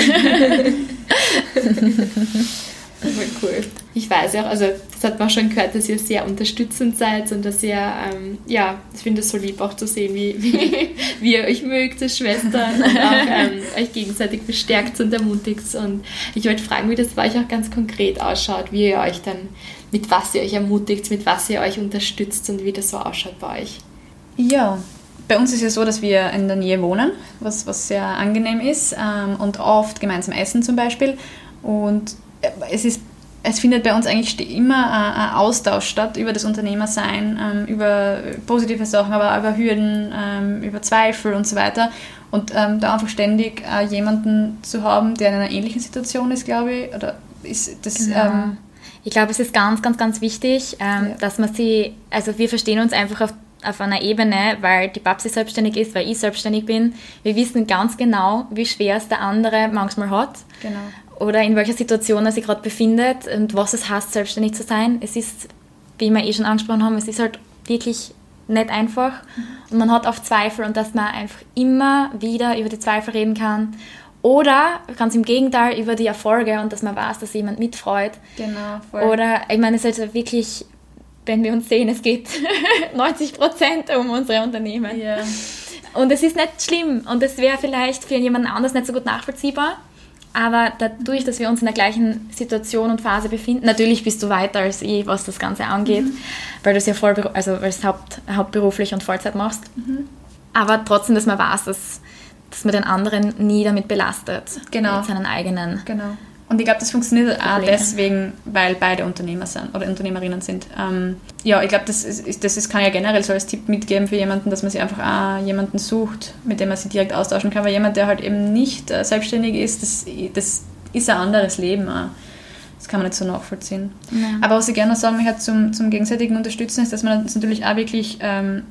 Voll cool. Ich weiß ja auch, also das hat man schon gehört, dass ihr sehr unterstützend seid und dass ihr, ähm, ja, ich finde es so lieb auch zu sehen, wie, wie, wie ihr euch mögt als Schwestern und auch ähm, euch gegenseitig bestärkt und ermutigt. Und ich wollte fragen, wie das bei euch auch ganz konkret ausschaut, wie ihr euch dann, mit was ihr euch ermutigt, mit was ihr euch unterstützt und wie das so ausschaut bei euch. Ja, bei uns ist ja so, dass wir in der Nähe wohnen, was, was sehr angenehm ist ähm, und oft gemeinsam essen zum Beispiel. Und es ist es findet bei uns eigentlich immer ein Austausch statt über das Unternehmersein, ähm, über positive Sachen, aber auch über Hürden, ähm, über Zweifel und so weiter. Und ähm, da einfach ständig äh, jemanden zu haben, der in einer ähnlichen Situation ist, glaube ich, oder ist das. Genau. Ich glaube, es ist ganz, ganz, ganz wichtig, ähm, ja. dass man sie, also wir verstehen uns einfach auf auf einer Ebene, weil die Babsi selbstständig ist, weil ich selbstständig bin. Wir wissen ganz genau, wie schwer es der andere manchmal hat. Genau oder in welcher Situation er sich gerade befindet und was es heißt, selbstständig zu sein. Es ist, wie wir eh schon angesprochen haben, es ist halt wirklich nicht einfach und man hat oft Zweifel und dass man einfach immer wieder über die Zweifel reden kann oder ganz im Gegenteil über die Erfolge und dass man weiß, dass jemand mitfreut. Genau. Voll. Oder ich meine, es ist halt wirklich, wenn wir uns sehen, es geht 90 Prozent um unsere Unternehmen. Ja. Und es ist nicht schlimm und es wäre vielleicht für jemanden anders nicht so gut nachvollziehbar. Aber dadurch, dass wir uns in der gleichen Situation und Phase befinden, natürlich bist du weiter als ich, was das Ganze angeht, mhm. weil du es ja voll, also weil es haupt, hauptberuflich und Vollzeit machst. Mhm. Aber trotzdem, dass man weiß, dass, dass man den anderen nie damit belastet. Genau. Mit seinen eigenen. Genau. Und ich glaube, das funktioniert auch deswegen, weil beide Unternehmer sind oder Unternehmerinnen sind. Ähm, ja, ich glaube, das, ist, das ist, kann ja generell so als Tipp mitgeben für jemanden, dass man sich einfach auch jemanden sucht, mit dem man sich direkt austauschen kann. Weil jemand, der halt eben nicht äh, selbstständig ist, das, das ist ein anderes Leben auch. Das kann man nicht so nachvollziehen. Ja. Aber was ich gerne noch sagen möchte zum, zum gegenseitigen Unterstützen, ist, dass man das natürlich auch wirklich ähm,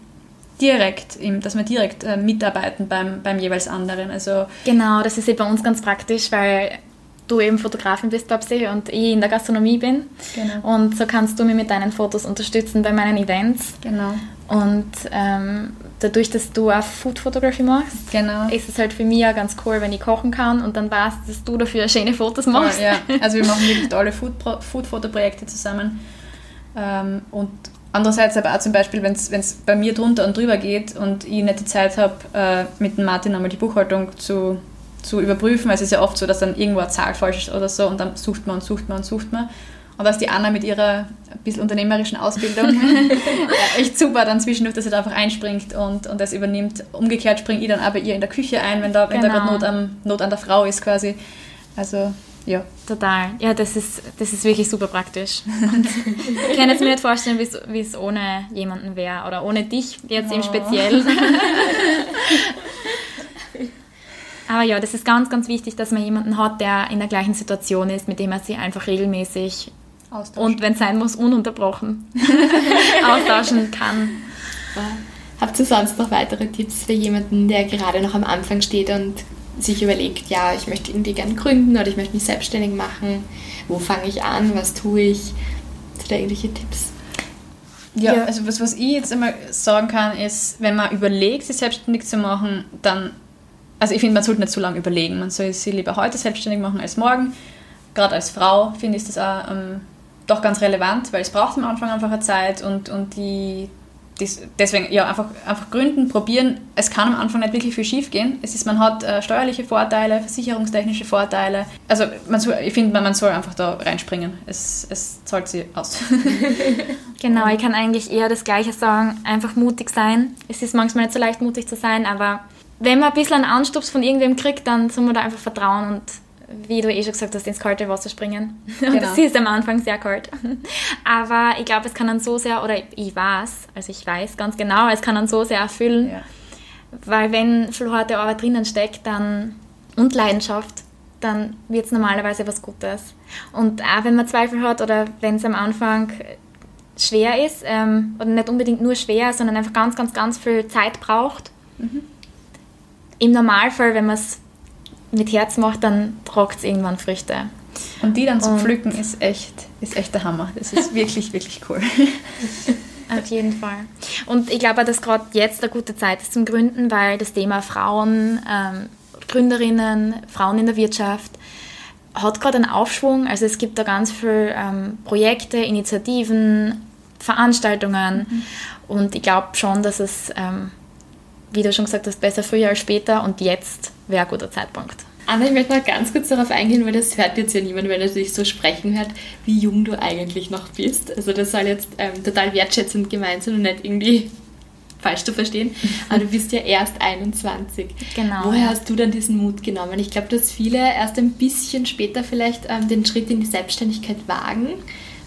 direkt, dass wir direkt äh, mitarbeiten beim, beim jeweils anderen. Also genau, das ist eh bei uns ganz praktisch, weil du eben Fotografin bist, Babsi, und ich in der Gastronomie bin. Genau. Und so kannst du mich mit deinen Fotos unterstützen bei meinen Events. Genau. Und ähm, dadurch, dass du auch Food Photography machst, genau. ist es halt für mich auch ganz cool, wenn ich kochen kann und dann weißt, dass du dafür schöne Fotos machst. Ja, ja. also wir machen wirklich tolle Food-Fotoprojekte zusammen. Ähm, und andererseits aber auch zum Beispiel, wenn es bei mir drunter und drüber geht und ich nicht die Zeit habe, äh, mit dem Martin einmal die Buchhaltung zu zu überprüfen, weil es ist ja oft so, dass dann irgendwo eine Zahl falsch ist oder so und dann sucht man und sucht man und sucht man. Und dass die Anna mit ihrer ein bisschen unternehmerischen Ausbildung echt super dann zwischendurch, dass sie da einfach einspringt und, und das übernimmt. Umgekehrt springe ich dann bei ihr in der Küche ein, wenn da, wenn genau. da gerade Not, am, Not an der Frau ist quasi. Also ja. Total. Ja, das ist, das ist wirklich super praktisch. Und ich kann jetzt mir nicht vorstellen, wie es ohne jemanden wäre oder ohne dich jetzt oh. im Speziellen. Aber ja, das ist ganz, ganz wichtig, dass man jemanden hat, der in der gleichen Situation ist, mit dem er sich einfach regelmäßig und wenn es sein muss, ununterbrochen austauschen kann. Habt ihr sonst noch weitere Tipps für jemanden, der gerade noch am Anfang steht und sich überlegt, ja, ich möchte irgendwie gerne gründen oder ich möchte mich selbstständig machen? Wo fange ich an? Was tue ich? Hast du da irgendwelche Tipps? Ja, ja, also was, was ich jetzt immer sagen kann, ist, wenn man überlegt, sich selbstständig zu machen, dann also ich finde, man sollte nicht zu lange überlegen. Man soll sich lieber heute selbstständig machen als morgen. Gerade als Frau finde ich das auch ähm, doch ganz relevant, weil es braucht am Anfang einfach eine Zeit und, und die, deswegen ja einfach, einfach gründen, probieren. Es kann am Anfang nicht wirklich viel schief gehen. Man hat äh, steuerliche Vorteile, versicherungstechnische Vorteile. Also man soll, ich finde, man soll einfach da reinspringen. Es, es zahlt sich aus. genau, ich kann eigentlich eher das Gleiche sagen. Einfach mutig sein. Es ist manchmal nicht so leicht, mutig zu sein, aber wenn man ein bisschen einen Anstups von irgendwem kriegt, dann soll man da einfach vertrauen und wie du eh schon gesagt hast, ins kalte Wasser springen. Und genau. das ist am Anfang sehr kalt. Aber ich glaube, es kann dann so sehr, oder ich weiß, also ich weiß ganz genau, es kann dann so sehr erfüllen, ja. weil wenn viel harte Arbeit drinnen steckt dann, und Leidenschaft, dann wird es normalerweise was Gutes. Und auch wenn man Zweifel hat oder wenn es am Anfang schwer ist, ähm, oder nicht unbedingt nur schwer, sondern einfach ganz, ganz, ganz viel Zeit braucht, mhm im Normalfall, wenn man es mit Herz macht, dann tragt es irgendwann Früchte. Und die dann zu pflücken ist echt, ist echt der Hammer. Das ist wirklich, wirklich cool. Auf jeden Fall. Und ich glaube, dass gerade jetzt eine gute Zeit ist zum Gründen, weil das Thema Frauen, ähm, Gründerinnen, Frauen in der Wirtschaft hat gerade einen Aufschwung. Also es gibt da ganz viele ähm, Projekte, Initiativen, Veranstaltungen. Mhm. Und ich glaube schon, dass es ähm, wie du schon gesagt hast, besser früher als später und jetzt wäre ein guter Zeitpunkt. Anna, ich möchte noch ganz kurz darauf eingehen, weil das hört jetzt ja niemand, wenn er sich so sprechen hört, wie jung du eigentlich noch bist. Also das soll jetzt ähm, total wertschätzend gemeint sein und nicht irgendwie falsch zu verstehen. Aber du bist ja erst 21. Genau. Woher hast du dann diesen Mut genommen? Ich glaube, dass viele erst ein bisschen später vielleicht ähm, den Schritt in die Selbstständigkeit wagen.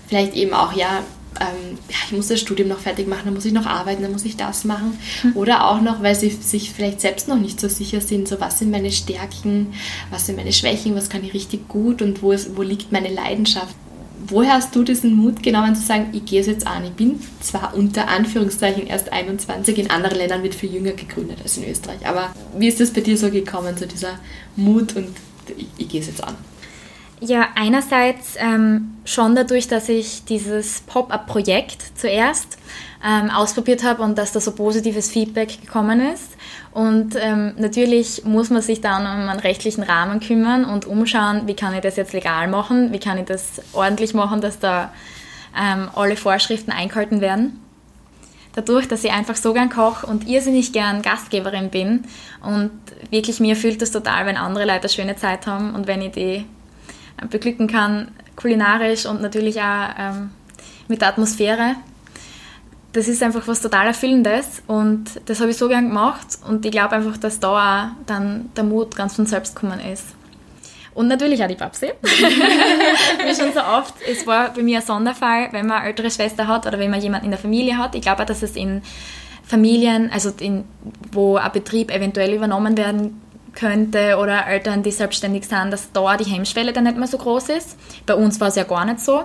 Vielleicht eben auch, ja, ähm, ja, ich muss das Studium noch fertig machen, dann muss ich noch arbeiten, dann muss ich das machen. Mhm. Oder auch noch, weil sie sich vielleicht selbst noch nicht so sicher sind, so was sind meine Stärken, was sind meine Schwächen, was kann ich richtig gut und wo, ist, wo liegt meine Leidenschaft. Woher hast du diesen Mut genommen zu sagen, ich gehe es jetzt an? Ich bin zwar unter Anführungszeichen erst 21, in anderen Ländern wird viel jünger gegründet als in Österreich, aber wie ist das bei dir so gekommen, so dieser Mut und ich, ich gehe es jetzt an? Ja, einerseits ähm, schon dadurch, dass ich dieses Pop-up-Projekt zuerst ähm, ausprobiert habe und dass da so positives Feedback gekommen ist. Und ähm, natürlich muss man sich dann um einen rechtlichen Rahmen kümmern und umschauen, wie kann ich das jetzt legal machen, wie kann ich das ordentlich machen, dass da ähm, alle Vorschriften eingehalten werden. dadurch, dass ich einfach so gern koche und irrsinnig gern Gastgeberin bin und wirklich mir fühlt das total, wenn andere Leute eine schöne Zeit haben und wenn ich die beglücken kann, kulinarisch und natürlich auch ähm, mit der Atmosphäre. Das ist einfach was total Erfüllendes und das habe ich so gern gemacht und ich glaube einfach, dass da auch dann der Mut ganz von selbst gekommen ist. Und natürlich auch die Babsi. Wie schon so oft. Es war bei mir ein Sonderfall, wenn man eine ältere Schwester hat oder wenn man jemanden in der Familie hat. Ich glaube auch, dass es in Familien, also in, wo ein Betrieb eventuell übernommen werden könnte oder Eltern, die selbstständig sind, dass da die Hemmschwelle dann nicht mehr so groß ist. Bei uns war es ja gar nicht so.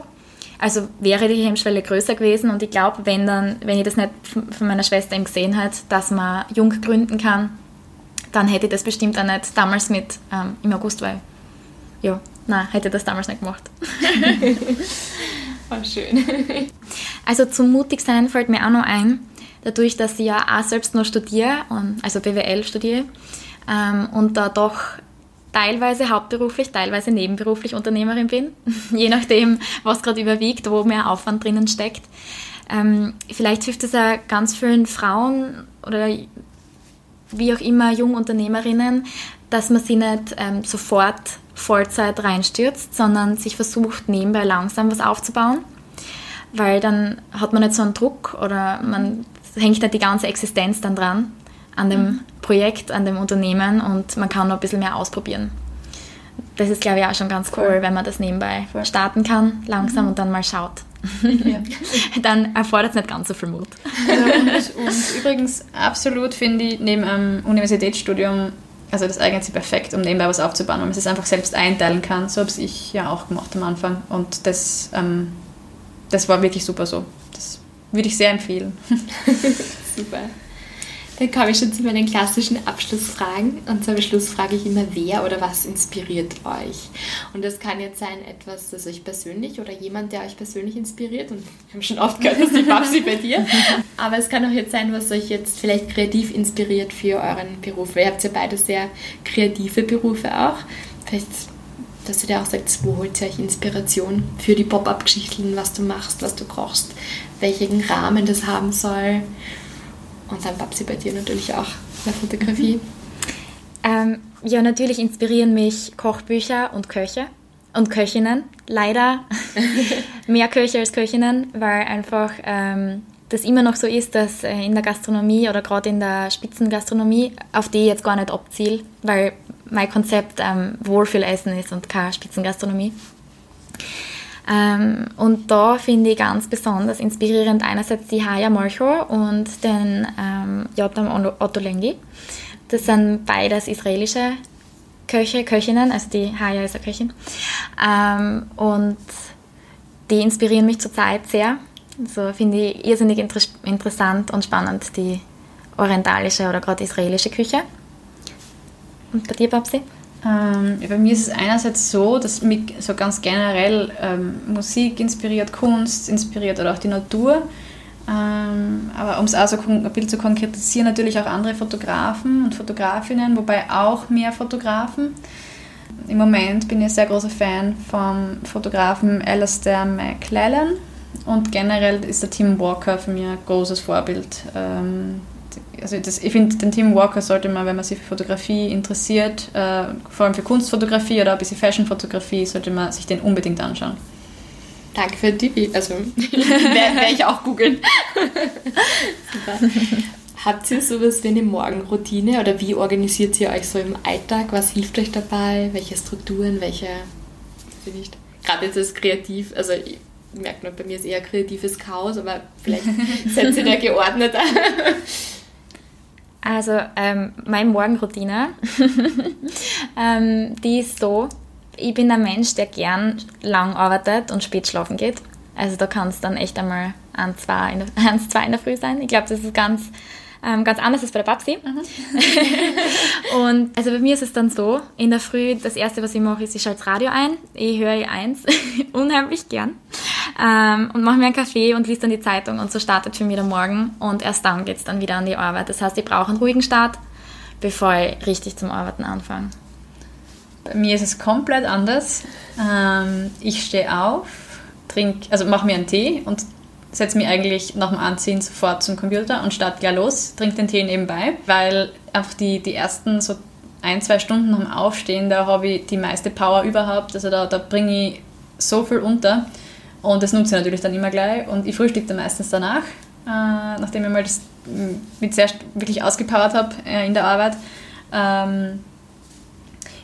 Also wäre die Hemmschwelle größer gewesen und ich glaube, wenn dann, wenn ich das nicht von meiner Schwester eben gesehen hätte, dass man jung gründen kann, dann hätte ich das bestimmt auch nicht damals mit ähm, im August, weil ja, nein, hätte das damals nicht gemacht. oh, schön. Also zum Mutigsein fällt mir auch noch ein, dadurch, dass ich ja auch selbst noch studiere, also BWL studiere, ähm, und da doch teilweise hauptberuflich, teilweise nebenberuflich Unternehmerin bin, je nachdem, was gerade überwiegt, wo mehr Aufwand drinnen steckt. Ähm, vielleicht hilft es ja ganz vielen Frauen oder wie auch immer Jungunternehmerinnen, dass man sie nicht ähm, sofort Vollzeit reinstürzt, sondern sich versucht, nebenbei langsam was aufzubauen. Weil dann hat man nicht so einen Druck oder man hängt nicht die ganze Existenz dann dran an dem mhm. Projekt, an dem Unternehmen und man kann noch ein bisschen mehr ausprobieren. Das ist, glaube ich, auch schon ganz cool, Voll. wenn man das nebenbei Voll. starten kann, langsam mhm. und dann mal schaut. Ja. dann erfordert es nicht ganz so viel Mut. Also und, und, übrigens, absolut finde ich, neben einem Universitätsstudium also das eignet sich perfekt, um nebenbei was aufzubauen, weil man es einfach selbst einteilen kann. So habe ich ja auch gemacht am Anfang. Und das, ähm, das war wirklich super so. Das würde ich sehr empfehlen. super. Dann komme ich schon zu meinen klassischen Abschlussfragen. Und zur Schluss frage ich immer, wer oder was inspiriert euch? Und das kann jetzt sein, etwas, das euch persönlich oder jemand, der euch persönlich inspiriert. Und wir haben schon oft gehört, dass die Babsi bei dir. Aber es kann auch jetzt sein, was euch jetzt vielleicht kreativ inspiriert für euren Beruf. Weil ihr habt ja beide sehr kreative Berufe auch. Vielleicht dass ihr dir auch sagt, wo holt ihr euch Inspiration für die Pop-up-Geschichten, was du machst, was du brauchst, welchen Rahmen das haben soll. Und dann Babsi bei dir natürlich auch in der Fotografie. Ähm, ja, natürlich inspirieren mich Kochbücher und Köche und Köchinnen. Leider mehr Köche als Köchinnen, weil einfach ähm, das immer noch so ist, dass äh, in der Gastronomie oder gerade in der Spitzengastronomie, auf die ich jetzt gar nicht abziele, weil mein Konzept ähm, Wohlfühlessen ist und keine Spitzengastronomie. Ähm, und da finde ich ganz besonders inspirierend einerseits die Haya Molcho und den ähm, Jotam Ottolenghi. Das sind beides israelische Köche, Köchinnen, also die Haya ist eine Köchin. Ähm, und die inspirieren mich zurzeit sehr. So finde ich irrsinnig inter interessant und spannend die orientalische oder gerade israelische Küche. Und bei dir, Babsi? Ähm, bei mir ist es einerseits so, dass mich so ganz generell ähm, Musik inspiriert, Kunst inspiriert oder auch die Natur. Ähm, aber um es auch so ein Bild zu konkretisieren, natürlich auch andere Fotografen und Fotografinnen, wobei auch mehr Fotografen. Im Moment bin ich ein sehr großer Fan vom Fotografen Alastair McLellan und generell ist der Tim Walker für mich ein großes Vorbild. Ähm, also das, ich finde, den Tim Walker sollte man, wenn man sich für Fotografie interessiert, äh, vor allem für Kunstfotografie oder ein bisschen Fashionfotografie, sollte man sich den unbedingt anschauen. Danke für die, also werde ich auch googeln. Habt ihr sowas wie eine Morgenroutine oder wie organisiert ihr euch so im Alltag? Was hilft euch dabei? Welche Strukturen, welche, weiß ich nicht, gerade jetzt als kreativ, also ich merke nur, bei mir ist eher kreatives Chaos, aber vielleicht seid ihr da geordneter. Also ähm, meine Morgenroutine, ähm, die ist so, ich bin ein Mensch, der gern lang arbeitet und spät schlafen geht. Also da kann es dann echt einmal ein, zwei eins, zwei in der Früh sein. Ich glaube, das ist ganz ähm, ganz anders als bei der Babsi. Mhm. und also bei mir ist es dann so, in der Früh, das Erste, was ich mache, ist, ich schalte das Radio ein. Ich höre E1 unheimlich gern. Ähm, und mache mir einen Kaffee und lese dann die Zeitung und so startet für mich der Morgen und erst dann geht es dann wieder an die Arbeit. Das heißt, ich brauche einen ruhigen Start, bevor ich richtig zum Arbeiten anfange. Bei mir ist es komplett anders. Ähm, ich stehe auf, trinke, also mache mir einen Tee und setze mich eigentlich nach dem Anziehen sofort zum Computer und starte gleich los, trinke den Tee nebenbei, weil einfach die, die ersten so ein, zwei Stunden nach dem Aufstehen, da habe ich die meiste Power überhaupt. Also da, da bringe ich so viel unter. Und das nutze ich natürlich dann immer gleich. Und ich frühstücke dann meistens danach, äh, nachdem ich mal das mit sehr wirklich ausgepowert habe äh, in der Arbeit. Ähm,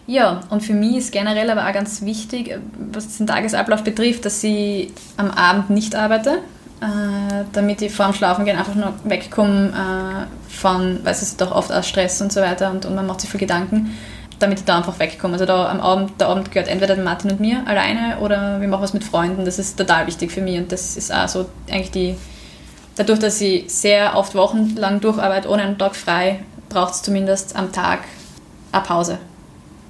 ja, und für mich ist generell aber auch ganz wichtig, was den Tagesablauf betrifft, dass ich am Abend nicht arbeite, äh, damit ich vor dem Schlafengehen einfach nur wegkomme äh, von, weil es ist doch oft aus Stress und so weiter und, und man macht sich viel Gedanken, damit ich da einfach wegkomme. Also da am Abend, der Abend gehört entweder Martin und mir alleine oder wir machen was mit Freunden. Das ist total wichtig für mich und das ist auch so eigentlich die, dadurch, dass ich sehr oft wochenlang durcharbeite, ohne einen Tag frei, braucht es zumindest am Tag eine Pause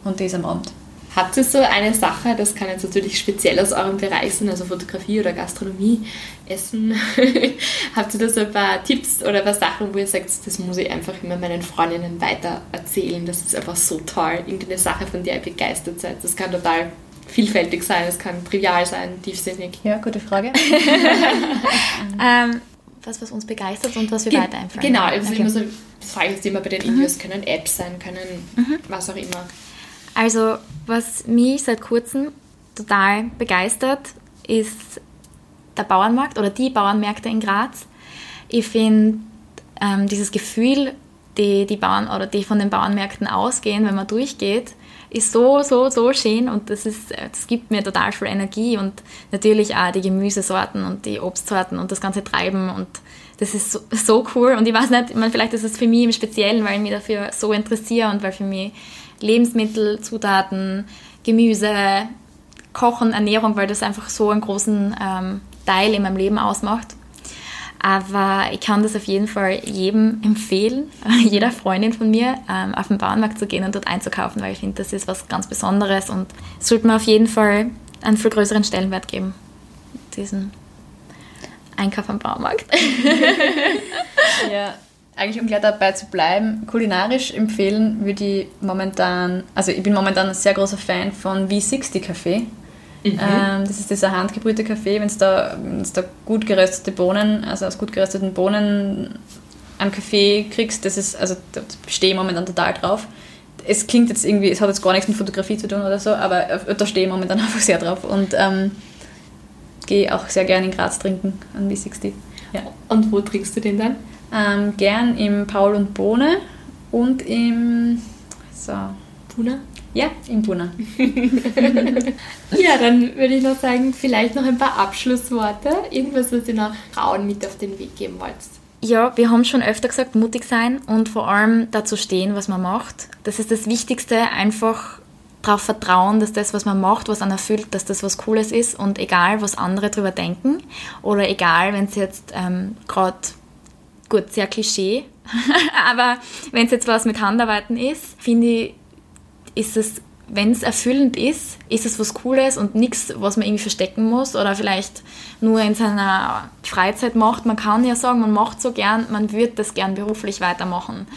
und die ist am Abend. Habt ihr so eine Sache, das kann jetzt natürlich speziell aus eurem Bereich sein, also Fotografie oder Gastronomie, Essen. Habt ihr da so ein paar Tipps oder ein paar Sachen, wo ihr sagt, das muss ich einfach immer meinen Freundinnen weiter erzählen, das ist einfach so toll, irgendeine Sache, von der ihr begeistert seid. Das kann total vielfältig sein, es kann trivial sein, tiefsinnig. Ja, gute Frage. ähm, was, was uns begeistert und was wir Ge weiter einfallen. Genau, also okay. immer so, das frage ich jetzt immer bei den mhm. Interviews, können Apps sein, können mhm. was auch immer. Also, was mich seit kurzem total begeistert, ist der Bauernmarkt oder die Bauernmärkte in Graz. Ich finde ähm, dieses Gefühl, die, die Bauern oder die von den Bauernmärkten ausgehen, wenn man durchgeht, ist so, so, so schön und das, ist, das gibt mir total viel Energie und natürlich auch die Gemüsesorten und die Obstsorten und das ganze Treiben und das ist so, so cool und ich weiß nicht, ich meine, vielleicht ist es für mich im Speziellen, weil ich mich dafür so interessiere und weil für mich Lebensmittel, Zutaten, Gemüse, Kochen, Ernährung, weil das einfach so einen großen ähm, Teil in meinem Leben ausmacht. Aber ich kann das auf jeden Fall jedem empfehlen, jeder Freundin von mir, ähm, auf den Bauernmarkt zu gehen und dort einzukaufen, weil ich finde, das ist was ganz Besonderes und sollte man auf jeden Fall einen viel größeren Stellenwert geben, diesen Einkauf am Bauernmarkt. ja, eigentlich um gleich dabei zu bleiben, kulinarisch empfehlen würde ich momentan, also ich bin momentan ein sehr großer Fan von V60 Kaffee. Mhm. Ähm, das ist dieser handgebrühte Kaffee, wenn es da, da gut geröstete Bohnen, also aus gut gerösteten Bohnen am Kaffee kriegst, das ist, also da stehe ich momentan total drauf. Es klingt jetzt irgendwie, es hat jetzt gar nichts mit Fotografie zu tun oder so, aber da stehe ich momentan einfach sehr drauf und ähm, gehe auch sehr gerne in Graz trinken an V60. Ja. Und wo trinkst du den dann? Ähm, gern im Paul und Bohne und im so. Puna? Ja, im Puna. ja, dann würde ich noch sagen, vielleicht noch ein paar Abschlussworte. Irgendwas, was ihr noch Frauen mit auf den Weg geben wollt. Ja, wir haben schon öfter gesagt, mutig sein und vor allem dazu stehen, was man macht. Das ist das Wichtigste, einfach darauf vertrauen, dass das, was man macht, was einen erfüllt, dass das was Cooles ist und egal, was andere darüber denken oder egal, wenn es jetzt ähm, gerade gut, sehr Klischee, aber wenn es jetzt was mit Handarbeiten ist, finde ich, ist es, wenn es erfüllend ist, ist es was Cooles und nichts, was man irgendwie verstecken muss oder vielleicht nur in seiner Freizeit macht. Man kann ja sagen, man macht so gern, man würde das gern beruflich weitermachen.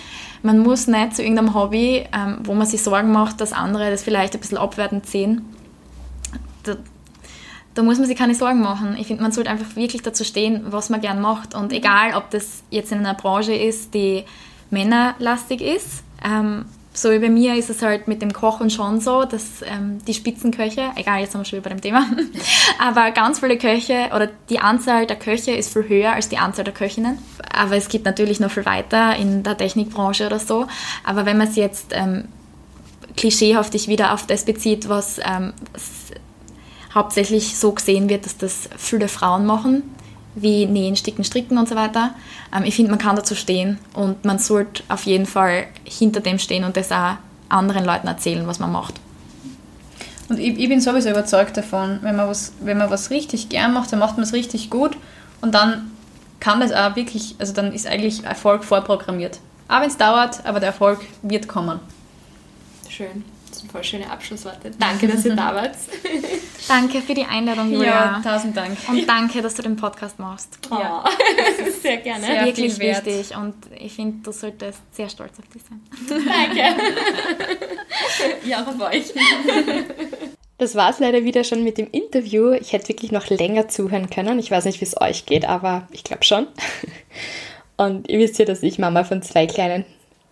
Man muss nicht zu irgendeinem Hobby, ähm, wo man sich Sorgen macht, dass andere das vielleicht ein bisschen abwertend sehen. Da, da muss man sich keine Sorgen machen. Ich finde, man sollte einfach wirklich dazu stehen, was man gern macht. Und egal, ob das jetzt in einer Branche ist, die männerlastig ist, ähm, so wie bei mir ist es halt mit dem Kochen schon so, dass ähm, die Spitzenköche, egal, jetzt sind wir schon wieder bei dem Thema, aber ganz viele Köche oder die Anzahl der Köche ist viel höher als die Anzahl der Köchinnen. Aber es gibt natürlich noch viel weiter in der Technikbranche oder so. Aber wenn man es jetzt ähm, klischeehaftig wieder auf das bezieht, was ähm, hauptsächlich so gesehen wird, dass das viele Frauen machen, wie Nähen, Sticken, Stricken und so weiter. Ähm, ich finde, man kann dazu stehen und man sollte auf jeden Fall hinter dem stehen und das auch anderen Leuten erzählen, was man macht. Und ich, ich bin sowieso überzeugt davon, wenn man, was, wenn man was richtig gern macht, dann macht man es richtig gut und dann kann das auch wirklich, also dann ist eigentlich Erfolg vorprogrammiert. Auch wenn es dauert, aber der Erfolg wird kommen. Schön. Das sind voll schöne Abschlussworte. Danke, dass ihr da wart. danke für die Einladung, Julia. Ja, tausend Dank. Und danke, dass du den Podcast machst. Oh, ja. sehr gerne. Sehr wirklich wichtig und ich finde, du solltest sehr stolz auf dich sein. Danke. ja, auf euch. Das war es leider wieder schon mit dem Interview. Ich hätte wirklich noch länger zuhören können. Ich weiß nicht, wie es euch geht, aber ich glaube schon. Und ihr wisst ja, dass ich Mama von zwei kleinen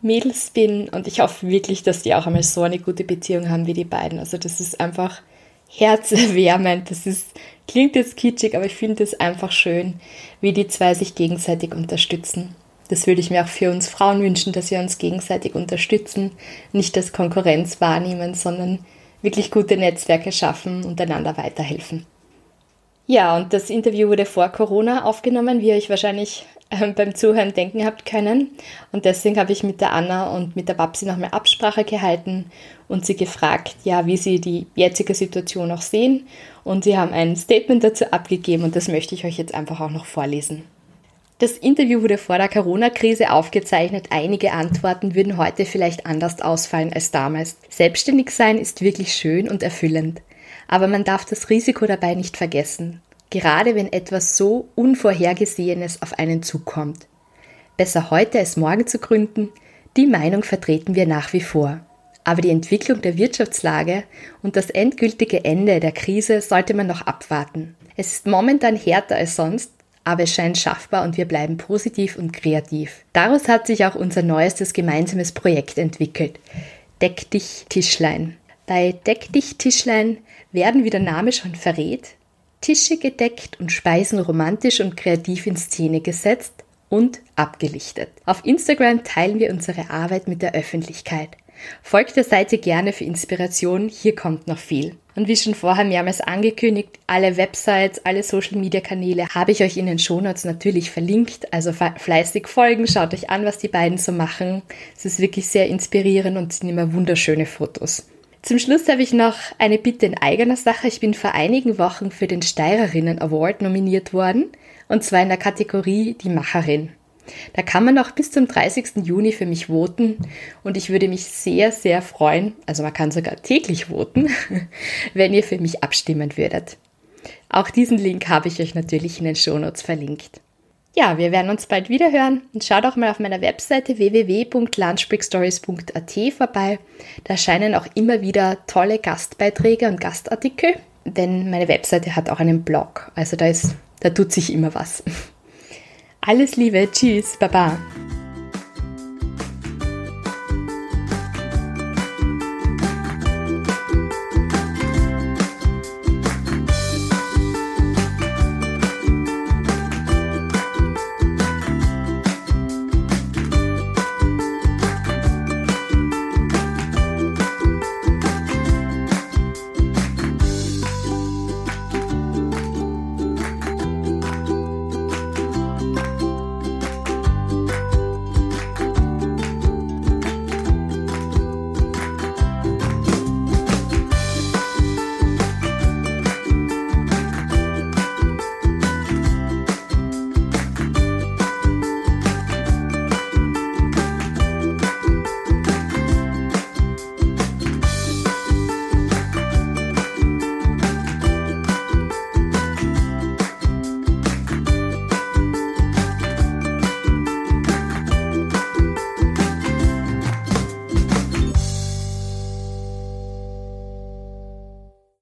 Mädels bin und ich hoffe wirklich, dass die auch einmal so eine gute Beziehung haben wie die beiden. Also das ist einfach herzerwärmend. Das ist, klingt jetzt kitschig, aber ich finde es einfach schön, wie die zwei sich gegenseitig unterstützen. Das würde ich mir auch für uns Frauen wünschen, dass wir uns gegenseitig unterstützen, nicht als Konkurrenz wahrnehmen, sondern wirklich gute Netzwerke schaffen und einander weiterhelfen. Ja, und das Interview wurde vor Corona aufgenommen, wie ihr euch wahrscheinlich beim Zuhören denken habt können. Und deswegen habe ich mit der Anna und mit der Babsi nochmal Absprache gehalten und sie gefragt, ja, wie sie die jetzige Situation auch sehen. Und sie haben ein Statement dazu abgegeben und das möchte ich euch jetzt einfach auch noch vorlesen. Das Interview wurde vor der Corona-Krise aufgezeichnet. Einige Antworten würden heute vielleicht anders ausfallen als damals. Selbstständig sein ist wirklich schön und erfüllend. Aber man darf das Risiko dabei nicht vergessen. Gerade wenn etwas so Unvorhergesehenes auf einen zukommt. Besser heute als morgen zu gründen, die Meinung vertreten wir nach wie vor. Aber die Entwicklung der Wirtschaftslage und das endgültige Ende der Krise sollte man noch abwarten. Es ist momentan härter als sonst aber es scheint schaffbar und wir bleiben positiv und kreativ. Daraus hat sich auch unser neuestes gemeinsames Projekt entwickelt. Deck dich Tischlein. Bei Deck dich Tischlein werden, wie der Name schon verrät, Tische gedeckt und Speisen romantisch und kreativ in Szene gesetzt und abgelichtet. Auf Instagram teilen wir unsere Arbeit mit der Öffentlichkeit. Folgt der Seite gerne für Inspiration, hier kommt noch viel. Und wie schon vorher mehrmals angekündigt, alle Websites, alle Social Media Kanäle habe ich euch in den Shownotes natürlich verlinkt. Also fleißig folgen, schaut euch an, was die beiden so machen. Es ist wirklich sehr inspirierend und sind immer wunderschöne Fotos. Zum Schluss habe ich noch eine Bitte in eigener Sache. Ich bin vor einigen Wochen für den Steirerinnen Award nominiert worden, und zwar in der Kategorie Die Macherin. Da kann man noch bis zum 30. Juni für mich voten und ich würde mich sehr, sehr freuen, also man kann sogar täglich voten, wenn ihr für mich abstimmen würdet. Auch diesen Link habe ich euch natürlich in den Shownotes verlinkt. Ja, wir werden uns bald wieder hören und schaut auch mal auf meiner Webseite www.lunchbreakstories.at vorbei. Da erscheinen auch immer wieder tolle Gastbeiträge und Gastartikel, denn meine Webseite hat auch einen Blog, also da ist, da tut sich immer was. Alles Liebe, tschüss, baba.